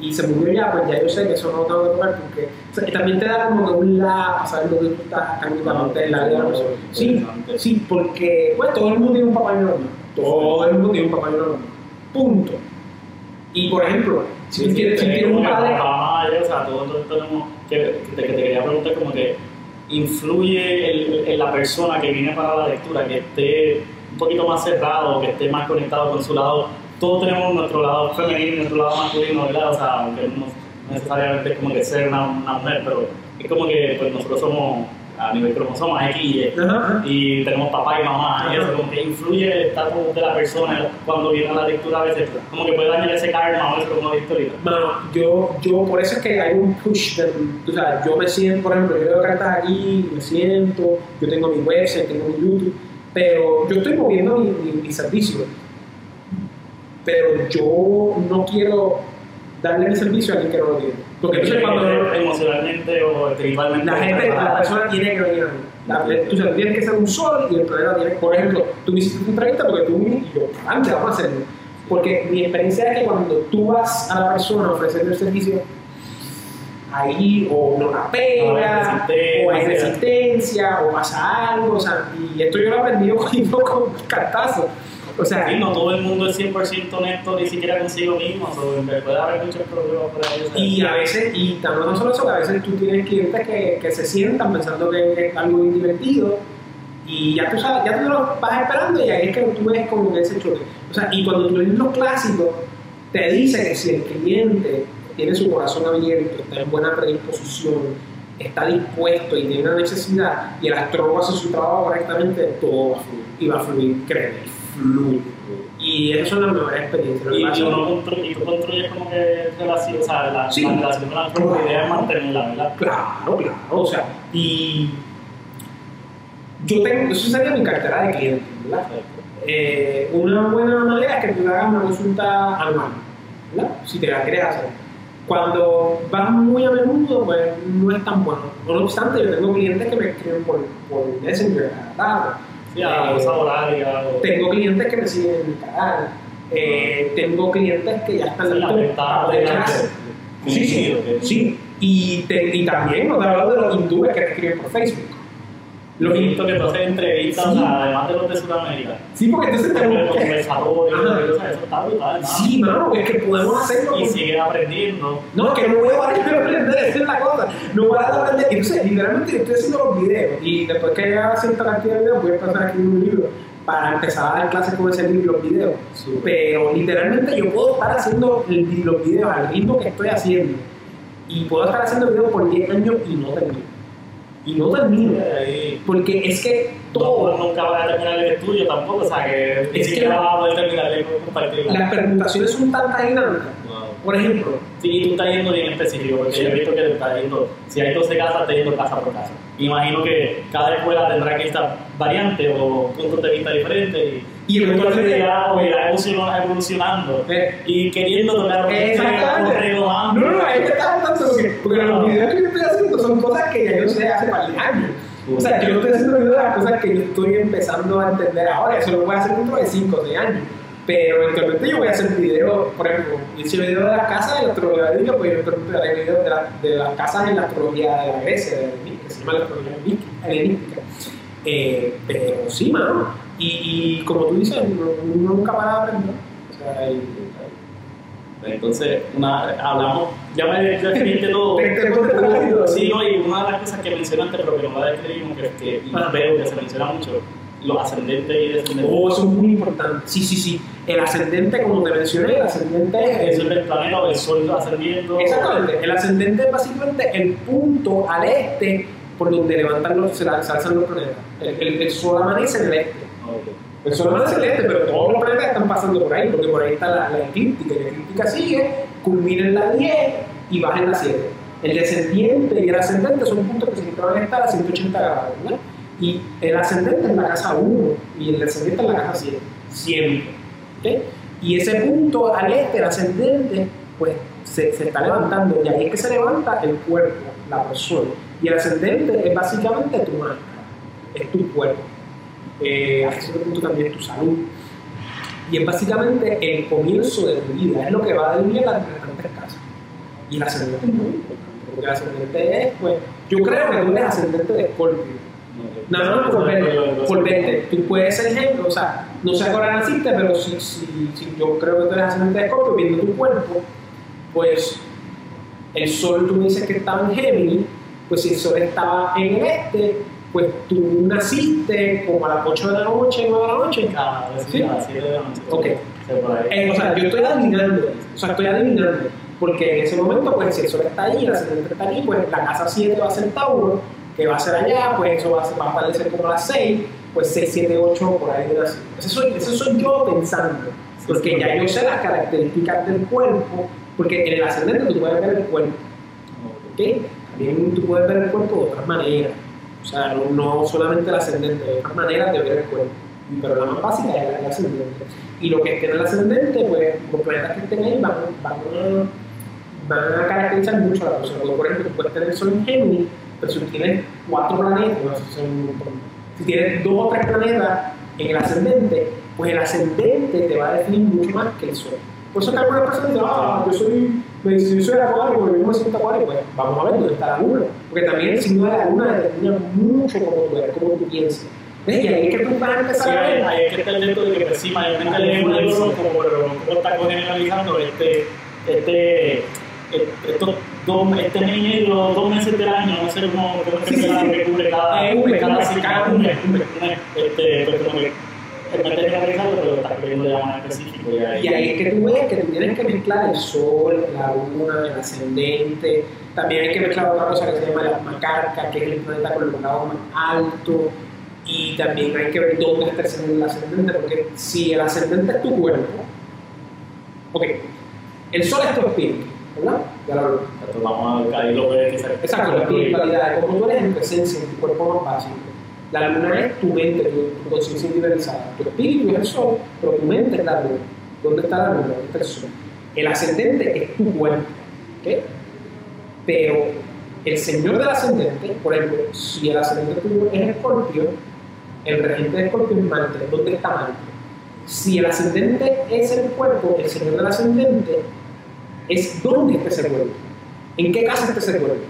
y se murió ya, pues ya yo sé que eso no lo tengo que tocar porque o sea, también te da como que un lado a saber lo que tú estás académicamente en la vida de la persona. Sí, sí, porque pues, todo el mundo tiene un papá y una mamá. Todo el mundo tiene un papá y una mamá. Punto. Y por ejemplo, si tú tienes, si tienes un padre. Ah, o sea, todos tenemos que, que te, que te quería preguntar como que influye en la persona que viene para la lectura, que esté un poquito más cerrado, que esté más conectado con su lado. Todos tenemos nuestro lado femenino y nuestro lado masculino, ¿verdad? O sea, aunque no necesariamente es como que ser una, una mujer, pero es como que pues, nosotros somos a nivel cromosomas X y Y. Tenemos papá y mamá y eso como que influye el estatus de la persona cuando viene a la lectura a veces como que puede dañar ese karma o eso como ahorita Mano, yo, yo, por eso es que hay un push, de, tú sabes, yo me siento, por ejemplo, yo leo cartas aquí, me siento, yo tengo mi website, tengo mi YouTube, pero yo estoy moviendo mi, mi, mi servicio, pero yo no quiero darle mi servicio a alguien que no lo tiene. Porque entonces cuando emocionalmente o espiritualmente la gente, la persona tiene que venir a mí. Tú sabes, tienes que ser un sol y el planeta tiene, por ejemplo, tú me hiciste una entrevista porque tú y yo, antes vamos a hacerlo. Porque mi experiencia es que cuando tú vas a la persona a ofrecerle el servicio, ahí o no la pega, resistencia. o hay resistencia, o pasa algo, o sea, y esto yo lo he aprendido cogiendo con cartazos. O sea, Sí, no todo el mundo es 100% honesto ni siquiera consigo mismo o sea, puede haber muchos problemas por ahí sea. Y a veces, y también no solo eso, que a veces tú tienes clientes que, que se sientan pensando que es algo divertido y ya tú sabes, ya tú lo vas esperando y ahí es que tú ves como ese choque. O sea, y cuando tú lees los clásicos, te dice que si el cliente tiene su corazón abierto, está en buena predisposición, está dispuesto y tiene una necesidad y el astrólogo hace su trabajo correctamente, todo va a fluir. Y va a fluir, créeme, fluye. Y esas son las mejores experiencias. Lo y, pasa y es que- uno construye, y tú construyes como que relación, o sea, la, Sí. la relación con la la idea es mantenerla, ¿verdad? Claro, claro. O sea, y yo tengo, eso sería mi cartera de clientes, ¿verdad? Eh, una buena manera es que tú hagas una consulta anual. ¿verdad? Si te la quieres hacer. Cuando vas muy a menudo, pues no es tan bueno. No obstante, yo tengo clientes que me escriben por, por Messenger a Eh, cosa horaria. o- tengo clientes que me siguen en mi canal. Eh, tengo clientes que ya están listos para poder Sí, sí, sí. Y, te- y también nos he hablado de los hindúes que escriben por Facebook. Los visto que tú haces entrevistas, Sí. además de los de Sudamérica. Sí, porque entonces Con tenemos que... desarrollo, Ajá. o sea, eso está brutal, ¿no? Sí, mano, es que podemos hacerlo. Y sigues aprendiendo. No, que no voy a parar de aprender, esa es la cosa. No voy a parar de aprender. Entonces, literalmente, yo estoy haciendo los videos y después que haga cierta cantidad de videos, voy a empezar a escribir un libro para empezar a dar clases con ese libro y los videos. Pero literalmente yo puedo estar haciendo los videos al ritmo que estoy haciendo y puedo estar haciendo videos por 10 años y no termino. Y no termino. Ahí. Porque es que Todo nunca vas a terminar el estudio tampoco, o sea, que Es que- vas a poder terminar de compartir. las permutaciones son tan dinámicas. Por ejemplo, Sí, tú estás yendo bien específico, porque yo he visto que te estás yendo, si hay 12 casas, estás yendo casa por casa. Imagino que cada escuela tendrá que estar variante o puntos de vista diferentes y, Y eventualmente- irá, o irá evolucionando, eh, y queriendo tocar Exactamente. No, no, es que estás tanto porque, porque los videos que yo estoy haciendo son cosas que ya yo sé hace de años. O sea, yo no estoy haciendo videos de las cosas que yo estoy empezando a entender ahora. Eso lo voy a hacer dentro de 5 o 6 años. Pero eventualmente yo voy a hacer videos, por ejemplo, hice video de las casas de la astrología de pues yo eventualmente haré videos de, la- de las casas en la astrología de la Grecia, de la que se llama la astrología helenística. Eh, pero sí, mano. Y, y como tú dices, uno, nunca para de aprender. O sea, y- Entonces, una, hablamos, ya me describiste todo. Te- rápido. Sí, no, y una de las cosas que mencionaste, pero que no la describimos, que, que y Ah. veo que se menciona mucho, los ascendentes y descendentes. Oh, eso es muy importante. Sí, sí, sí. El ascendente, como te mencioné, el ascendente es el... es del planeta o el sol ascendiendo. Exactamente. El ascendente es básicamente el punto al este por donde levantan los, se alzan los planetas. El, el- el sol amanece en el este. Ok. El sol amanece en el este, pero todos los planetas están pasando por ahí, porque por ahí está la, la eclíptica. La eclíptica sigue, culmina en la 10 y baja en la 7. El descendiente y el ascendente son puntos que siempre van a estar a 180 grados, ¿verdad? Y el ascendente es la casa 1 y el descendiente es la casa 7, siempre. ¿ok? Y ese punto al este, el ascendente, pues se, se está levantando, y ahí es que se levanta el cuerpo, la persona. Y el ascendente es básicamente tu máscara, es tu cuerpo. Eh, hasta cierto punto también tu salud. Y es básicamente el comienzo de tu vida, es lo que va a definir las diferentes casas. Y el ascendente es muy importante, porque el ascendente es, pues, yo creo que tú eres ascendente de Escorpio. Más por verte, por verte. Tú puedes ser ejemplo, o sea, no sé a qué hora naciste, pero si, si, si yo creo que tú eres ascendente de Escorpio, viendo tu cuerpo, pues el sol tú me dices que estaba en Géminis, pues si el sol estaba en el este, pues tú naciste como a las 8 de la noche, 9 de la noche. Vez Sí. a las siete de la noche. Ok. Eh, o sea, yo estoy adivinando, o sea, estoy adivinando, porque en ese momento, pues si el sol está ahí, el ascendente está ahí, pues la casa 7 va a ser Tauro, que va a ser allá, pues eso va a, ser, va a aparecer como las 6, pues 6, 7, 8, por ahí. Así. Eso, soy, eso soy yo pensando, porque ya yo sé las características del cuerpo, porque en el ascendente tú puedes ver el cuerpo, ¿ok? También tú puedes ver el cuerpo de otras maneras, o sea, no, no solamente el ascendente, hay otras maneras de ver el cuerpo, pero la más básica es la- el ascendente. Y lo que esté en el ascendente, pues los planetas que estén ahí van, van, a, van a caracterizar mucho a la persona. Por ejemplo, tú puedes tener el sol en Géminis, pero si tienes cuatro planetas, si, tienes dos o tres planetas en el ascendente, pues el ascendente te va a definir mucho más que el sol. Por eso que algunas personas dicen, ah, yo soy, yo soy acuario, porque yo me siento acuario, pues vamos a ver dónde está la luna. Porque también el signo de la luna determina mucho cómo tú eres, cómo tú piensas. Y ahí es que tú vas a Sí, empezar a ahí, ver. ahí es que está el dentro de que pues, sí, mayormente el horóscopo, pero como está generalizando este, este, estos dos, este mes y medio, dos meses del año, no sé cómo, es que la cubre cada, un mes, cada, cada este, pues como que pero específico. Y ahí, Y ahí es que tú ves que tú tienes que mezclar el sol, la luna, el ascendente. También hay que mezclar otra cosa que se llama la macarca, que es el planeta con el grado más alto. Y también hay que ver dónde está el ascendente, el ascendente, porque si el ascendente es tu cuerpo, ok, el sol es tu espíritu, ¿verdad? Ya lo. Entonces, vamos a ahí lo que Exacto, la espiritualidad, como tú eres en tu esencia, en tu cuerpo más básico. La luna es tu mente, tu, conciencia individualizada. Tu espíritu es el sol, pero tu mente es la luna. ¿Dónde está la luna? ¿Dónde está el sol? El ascendente es tu cuerpo, ¿ok? Pero el señor del ascendente, por ejemplo, si el ascendente tuyo es Escorpio, el regente de Escorpio es Marte. ¿Dónde está Marte? Si el ascendente es el cuerpo, el señor del ascendente es dónde está ese cuerpo. ¿En qué casa está ese cuerpo?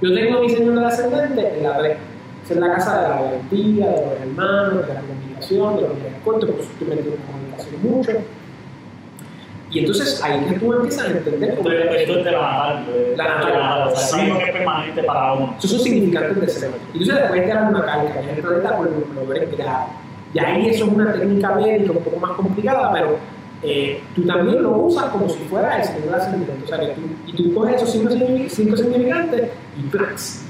Yo tengo mi señor del ascendente en la 3. Esa es la casa de la valentía, de los hermanos, de la comunicación, de los cortos, por tú me tienes comunicación mucho. Y entonces ahí es que tú empiezas a entender cómo Pero esto es de la natal. La natal. que es permanente para uno. Esos son significantes de ser. Y entonces después te dan una calca, y el planeta por lo grado. Y ahí eso es una técnica médica un poco más complicada, pero eh, tú también lo usas como si fuera el señor ascendente. O sea, que tú, y tú coges esos cinco, cinco significantes y ¡plax!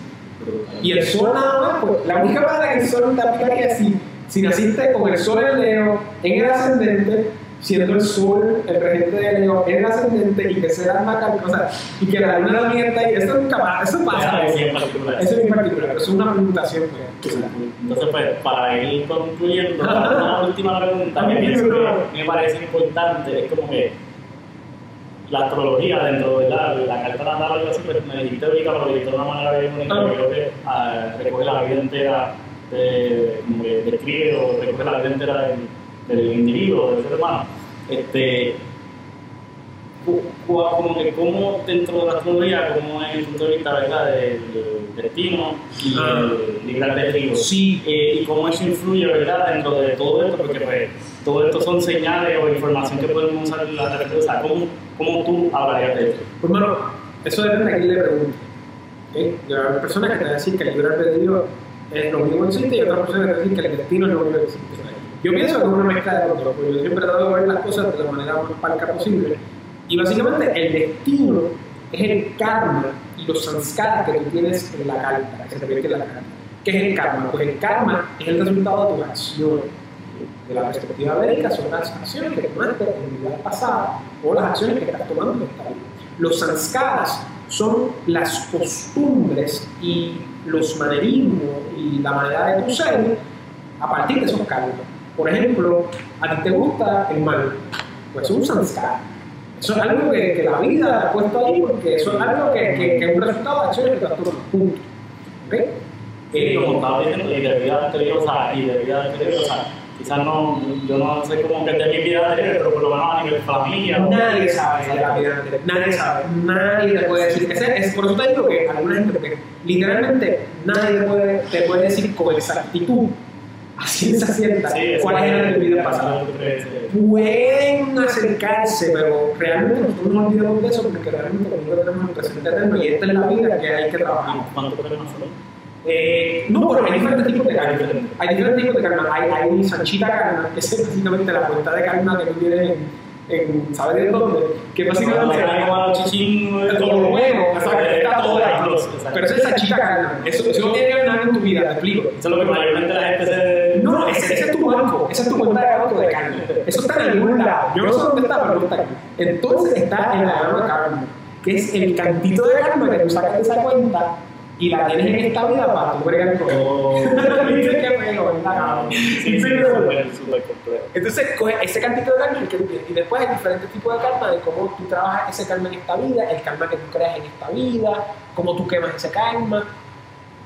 Y el sol nada más, pues, la única manera que el sol te aplicaría es si, si naciste con el sol en Leo, en el ascendente, siendo el sol el regente de Leo en el ascendente y que sea la calca, o sea, y que la luna también está ahí, eso nunca pasa, eso pasa. Eso en particular. Eso es muy particular, pero es una preguntación. pues. Entonces, pues, para ir concluyendo, una última pregunta que pienso que me parece importante es como que la astrología dentro de la, la carta natal o algo así, pues me dijiste ahorita, pero de una manera bien bonita, Ah. creo que ah, recoge la vida entera, de, describe o recoge la vida entera del, del individuo, del ser humano. Este, como que cómo dentro de la astrología, como es el punto de vista ¿verdad? del destino y Ah. el libre albedrío, Sí. eh, y cómo eso influye ¿verdad? dentro de todo esto, porque pues, todo esto son señales o información que podemos usar en la red, o sea, ¿cómo, cómo tú hablarías de esto? Pues, hermano, eso depende de quién le pregunte. ¿ok? Y Hay personas que te van a decir que el libre albedrío es lo único que existe y otras personas que te dicen que el destino es lo único que existe. Yo pienso que es una mezcla de dos, porque yo siempre he tratado de ver las cosas de la manera más parca posible. Y básicamente el destino es el karma y los sanskaras que tú tienes en la carta, que se te en la carta. ¿Qué es el karma? Pues el karma es el resultado de tus acciones. De la perspectiva médica son las acciones que tomaste en tu vida pasada o las acciones que estás tomando en esta vida. Los sanskaras son las costumbres y los manerismos y la manera de tu ser a partir de esos karmas. Por ejemplo, a ti te gusta el mal, pues es un sanskara. Eso es algo que, que la vida ha puesto ahí porque eso es algo que, que, que es un resultado de acciones que tú has tomado. Punto. ¿Ok? Y Eh, como estaba diciendo, y de vida anterior, o sea, y de vida anterior, o sea, quizás no, yo no sé cómo que de mi vida anterior, pero por lo menos a nivel familia. Nadie sabe de la vida anterior, nadie sabe, nadie te puede decir. Ese- es, por eso te digo que alguna gente, porque literalmente nadie puede, te puede decir con exactitud, a ciencia cierta, Sí, cuál era es- tu vida pasada. eso es- eh, Pueden acercarse, pero realmente nosotros nos olvidamos de eso porque realmente nosotros tenemos presente eterno y esta es la vida que hay que trabajar. ¿Cuánto podemos hacer? Eh, no, pero hay diferentes tipos de karma. Hay diferentes tipos de karma. Hay, hay Sanchita Karma, que es básicamente la cuenta de karma que tú tienes en, en ¿sabes de dónde? Que básicamente chichín, todo lo bueno, está todo. Pero eso es Sanchita Karma. Eso, eso no tiene que ver nada en tu vida, te explico. Eso es lo que mayormente la gente se. Ese, ese es tu banco, esa es tu cuenta de banco de karma. Eso está en algún lado. Yo no sé dónde está, pero está aquí. Entonces está en la gama karma, que es el cantito de karma que tú sacas de esa cuenta y la tienes en esta vida para tu bregar con Oh. Complejo. Entonces, coge ese cantito de karma el que tú tienes. Y después hay diferentes tipos de karma de cómo tú trabajas ese karma en esta vida, el karma que tú creas en esta vida, cómo tú quemas ese karma.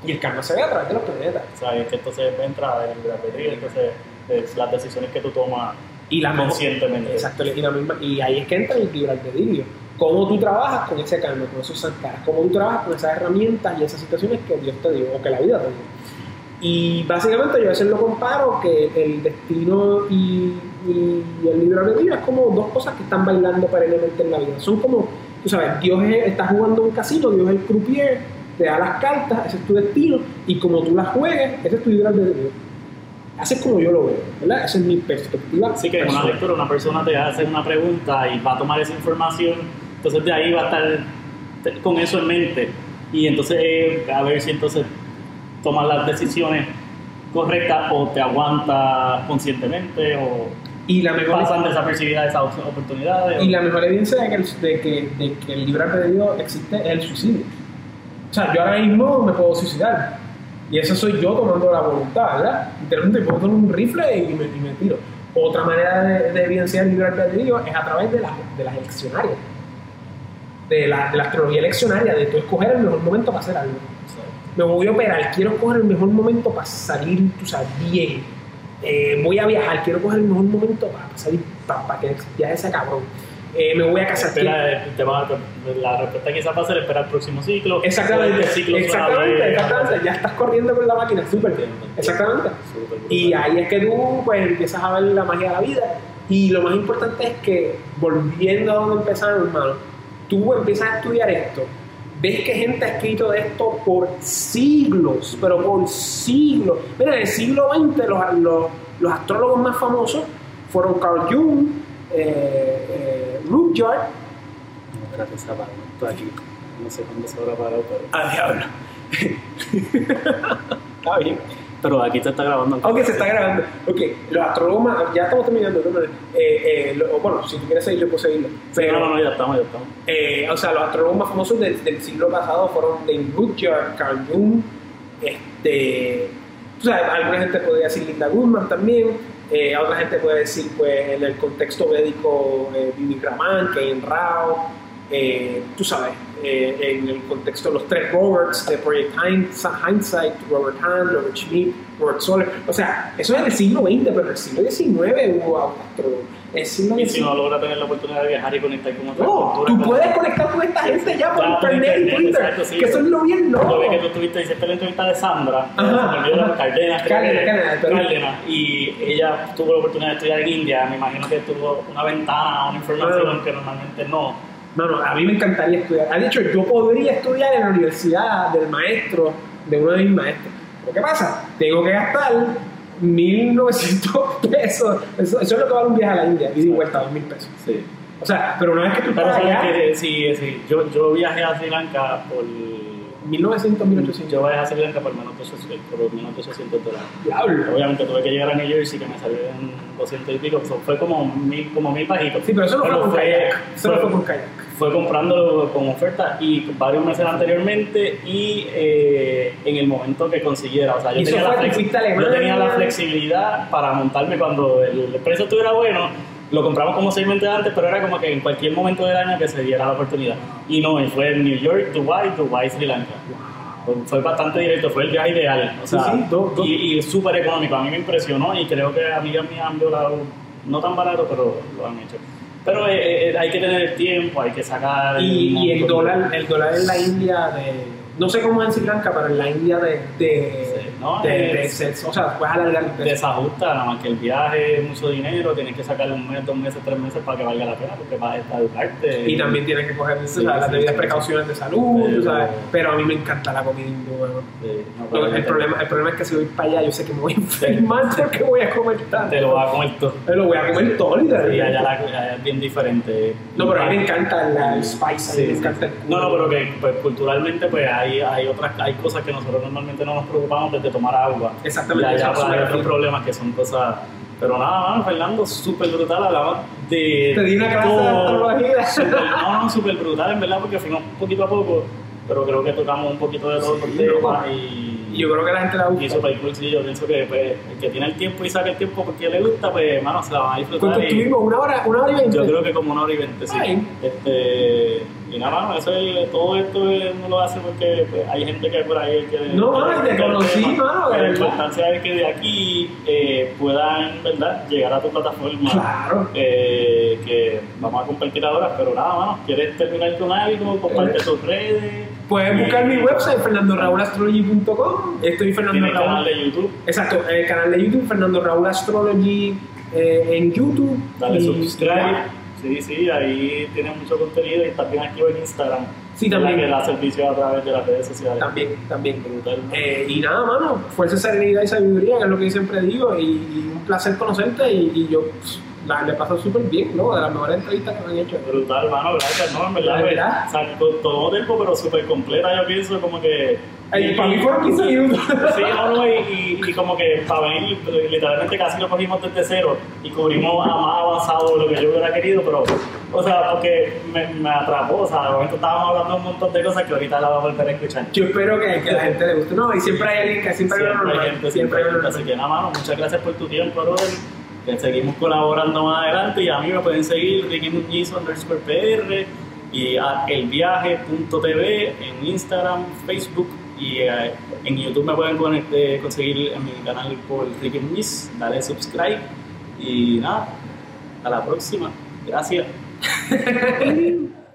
Y el karma se ve a través de los planetas. O sea, es que entonces entra el libre albedrío, entonces es las decisiones que tú tomas Y la conscientemente. Exacto, y, la misma, y ahí es que entra el libre albedrío. Cómo tú trabajas con ese karma, con esos sankaras, cómo tú trabajas con esas herramientas y esas situaciones que Dios te dio o que la vida te dio. Y básicamente yo a veces lo comparo que el destino y, y el libre albedrío es como dos cosas que están bailando paralelamente en la vida. Son como, tú sabes, Dios es, está jugando un casino, Dios es el croupier, te da las cartas, ese es tu destino, y como tú las juegues, ese es tu libre albedrío. Así es como yo lo veo, ¿verdad? Esa es mi perspectiva. Así que en una lectura una persona te hace una pregunta y va a tomar esa información, entonces de ahí va a estar con eso en mente y entonces eh, a ver si entonces tomas las decisiones correctas o te aguanta conscientemente o Y la mejor, pasan desapercibidas esas op- oportunidades. y la mejor evidencia de que, el, de, que, de que el libre albedrío existe es el suicidio. Sea, yo ahora mismo me puedo suicidar. Y eso soy yo tomando la voluntad, ¿verdad? Literalmente puedo tomar un rifle y me, tiro. Otra manera de, de evidenciar el libre albedrío es a través de, las eleccionarias, de la, de la astrología eleccionaria, de tú escoger el mejor momento para hacer algo. Me voy a operar, quiero escoger el mejor momento para salir, tú sabes, bien. Eh, voy a viajar, quiero coger el mejor momento para salir, para, para que viaje ese cabrón. Eh, me voy a casar. tema- la respuesta quizás va a ser esperar el próximo ciclo. Exactamente, El ciclo exactamente. Ya estás corriendo con la máquina, súper bien. Exactamente. Brutal. Y ahí es que tú pues, empiezas a ver la magia de la vida. Y lo más importante es que, volviendo a donde empezamos, hermano, tú empiezas a estudiar esto, ves que gente ha escrito de esto por siglos, pero por siglos. Mira, en el siglo XX los, los, los astrólogos más famosos fueron Carl Jung, eh, eh, Rudyard, No, espérate, se apagó esto aquí. No sé cuándo se habrá parado, pero. ¡Ah, diablo! Está bien. Pero aquí te está grabando. Aunque se está grabando. Ok, los astrólogos ya estamos terminando. ¿no? Eh, eh, lo- bueno, si tú quieres seguir, yo puedo seguirlo. Sí, Pero, no, no, no, ya estamos, ya estamos. eh, o sea, los astrólogos más famosos del, del siglo pasado fueron David Rudyard, Carl Jung, este, o sea, alguna gente podría decir Linda Goodman también, eh, otra gente puede decir, pues, en el contexto védico, eh, Bibi Raman, Ken Rao, eh, tú sabes, eh, en el contexto de los tres Roberts de Project Hind- Hindsight, Robert Hahn, Robert Schmidt, Robert Soler, o sea, eso es del siglo XX, pero en el siglo XIX hubo astrólogos. Siglo Y si no logra tener la oportunidad de viajar y conectar con otras no, culturas, tú con- puedes conectar con esta gente ya por internet y Twitter, exacto, sí. que eso es lo bien Yo loco. vi que tú estuviste, hiciste la entrevista de Sandra. Cárdenas, Cárdenas, Cárdenas, y ella tuvo la oportunidad de estudiar en India, me imagino que tuvo una ventana, una información que normalmente no. No, no, a mí me encantaría estudiar. Ha dicho, yo podría estudiar en la universidad del maestro, de uno de mis maestros. Pero ¿qué pasa? Tengo que gastar 1.900 pesos. Eso, eso es lo que vale un viaje a la India, y de vuelta, 2.000 pesos. Sí. O sea, pero una vez que tú estás allá, que sí, sí, yo, yo viajé a Sri Lanka por... 1.900, 1.800. Yo viajé a Sri Lanka por menos de 800, por menos de 800 dólares. Diablo. Obviamente tuve que llegar a New Jersey, que me salió en 200 y pico, so, fue como mil, como mil bajitos. Sí, pero eso no fue con kayak. Eso fue- fue con kayak. fue comprándolo con oferta y varios meses anteriormente y eh, en el momento que consiguiera. O sea, yo ¿Y eso tenía, la fue yo tenía la flexibilidad para montarme cuando el, el precio estuviera bueno. Lo compramos como seis meses antes, pero era como que en cualquier momento del año que se diera la oportunidad. Y no, fue en New York, Dubai, Dubai, Sri Lanka. Fue- Fue bastante directo, fue el viaje ideal. O sea, Sí, sí, dos- dos- y, y súper económico. A mí me impresionó y creo que amigas mías han violado, no tan barato, pero lo han hecho. Pero eh, eh, hay que tener el tiempo, hay que sacar. Y, y el dólar, el dólar en la India de. No sé cómo es en Sri Lanka, pero en la India de. de, no, de- de- es- de- o sea, puedes alargar el precio. desajusta, nada más que el viaje es mucho dinero, tienes que sacarle un mes, dos meses, tres meses para que valga la pena, porque vas a educarte. Y también tienes que coger Sí, o sea, las sí, debidas sí, precauciones de salud, ¿sabes? Pero a mí me encanta la comida hindú. Sí, no, el, problema, el problema es que si voy para allá, yo sé que me voy a enfermar porque voy a comer tanto. Te lo vas a comer todo. Me lo voy a comer todo, Sí, literalmente. allá, la- allá es bien diferente. No, pero a mí me encanta la- el spice, Sí, me sí. encanta el No, no, pero que pues, culturalmente pues hay, hay otras hay cosas que nosotros normalmente no nos preocupamos tomar agua. Exactamente, Y allá hay súper otros problemas que son cosas... Pero nada, mano, Fernando, súper brutal, hablamos de... Te di una clase de todo. Súper- no, no, súper brutal, en verdad, porque fuimos poquito a poco, pero creo que tocamos un poquito de todos Sí, los temas loco. y... Y yo creo que a la gente la Y gusta. super cool, sí, yo pienso que pues, el que tiene el tiempo y saca el tiempo porque le gusta, pues, mano, se la van a disfrutar. ¿Cuánto y- estuvimos? ¿Una hora, una hora y veinte? yo creo que como una hora y veinte, sí. Ay. Este, y nada más, eso es- todo esto es- no lo hace porque pues, hay gente que por ahí que... No, mano, te conocí, mano, La importancia es que de aquí eh, puedan, ¿verdad?, llegar a tu plataforma. Claro. eh, que vamos a compartir ahora, pero nada, mano, ¿quieres terminar con algo? Comparte Eh. tus redes. Puedes buscar mi website, fernandoraulastrology.com. Estoy Fernando Raúl. canal de YouTube. Exacto, el canal de YouTube, Fernando Raúl Astrology eh, en YouTube. Dale Y- subscribe. Sí, sí, ahí tienes mucho contenido y estás bien activo en Instagram. Sí, también. La que da servicio a través de las redes sociales. También, también. Brutal. Eh, y nada, mano, fuerza, serenidad y sabiduría, que es lo que siempre digo, y, y un placer conocerte y, y yo pss, la, le paso súper bien, ¿no? De las mejores entrevistas que me han hecho. Brutal, mano, gracias, ¿no? En verdad, ¿De pues, verdad? o sea, to- tomó tiempo, pero súper completa, yo pienso, como que... Ay, para mí fueron 15 minutos. Sí, no, no, y, y- y como que para venir, literalmente casi lo cogimos desde cero y cubrimos a más avanzado de lo que yo hubiera querido, pero, o sea, porque me, me atrapó, o sea, de momento estábamos hablando un montón de cosas que ahorita la vamos a volver a escuchar. Yo espero que, que a la gente le guste. No, y siempre hay alguien que siempre, hay Siempre uno hay gente, siempre hay uno Así que nada, mano, muchas gracias por tu tiempo, brother. Seguimos colaborando más adelante y a mí me pueden seguir Ricky Muñiz underscore PR y a elviaje.tv en Instagram, Facebook y eh, en YouTube me pueden eh, conseguir en mi canal por Ricky Muñiz, dale subscribe y nada, hasta la próxima, gracias.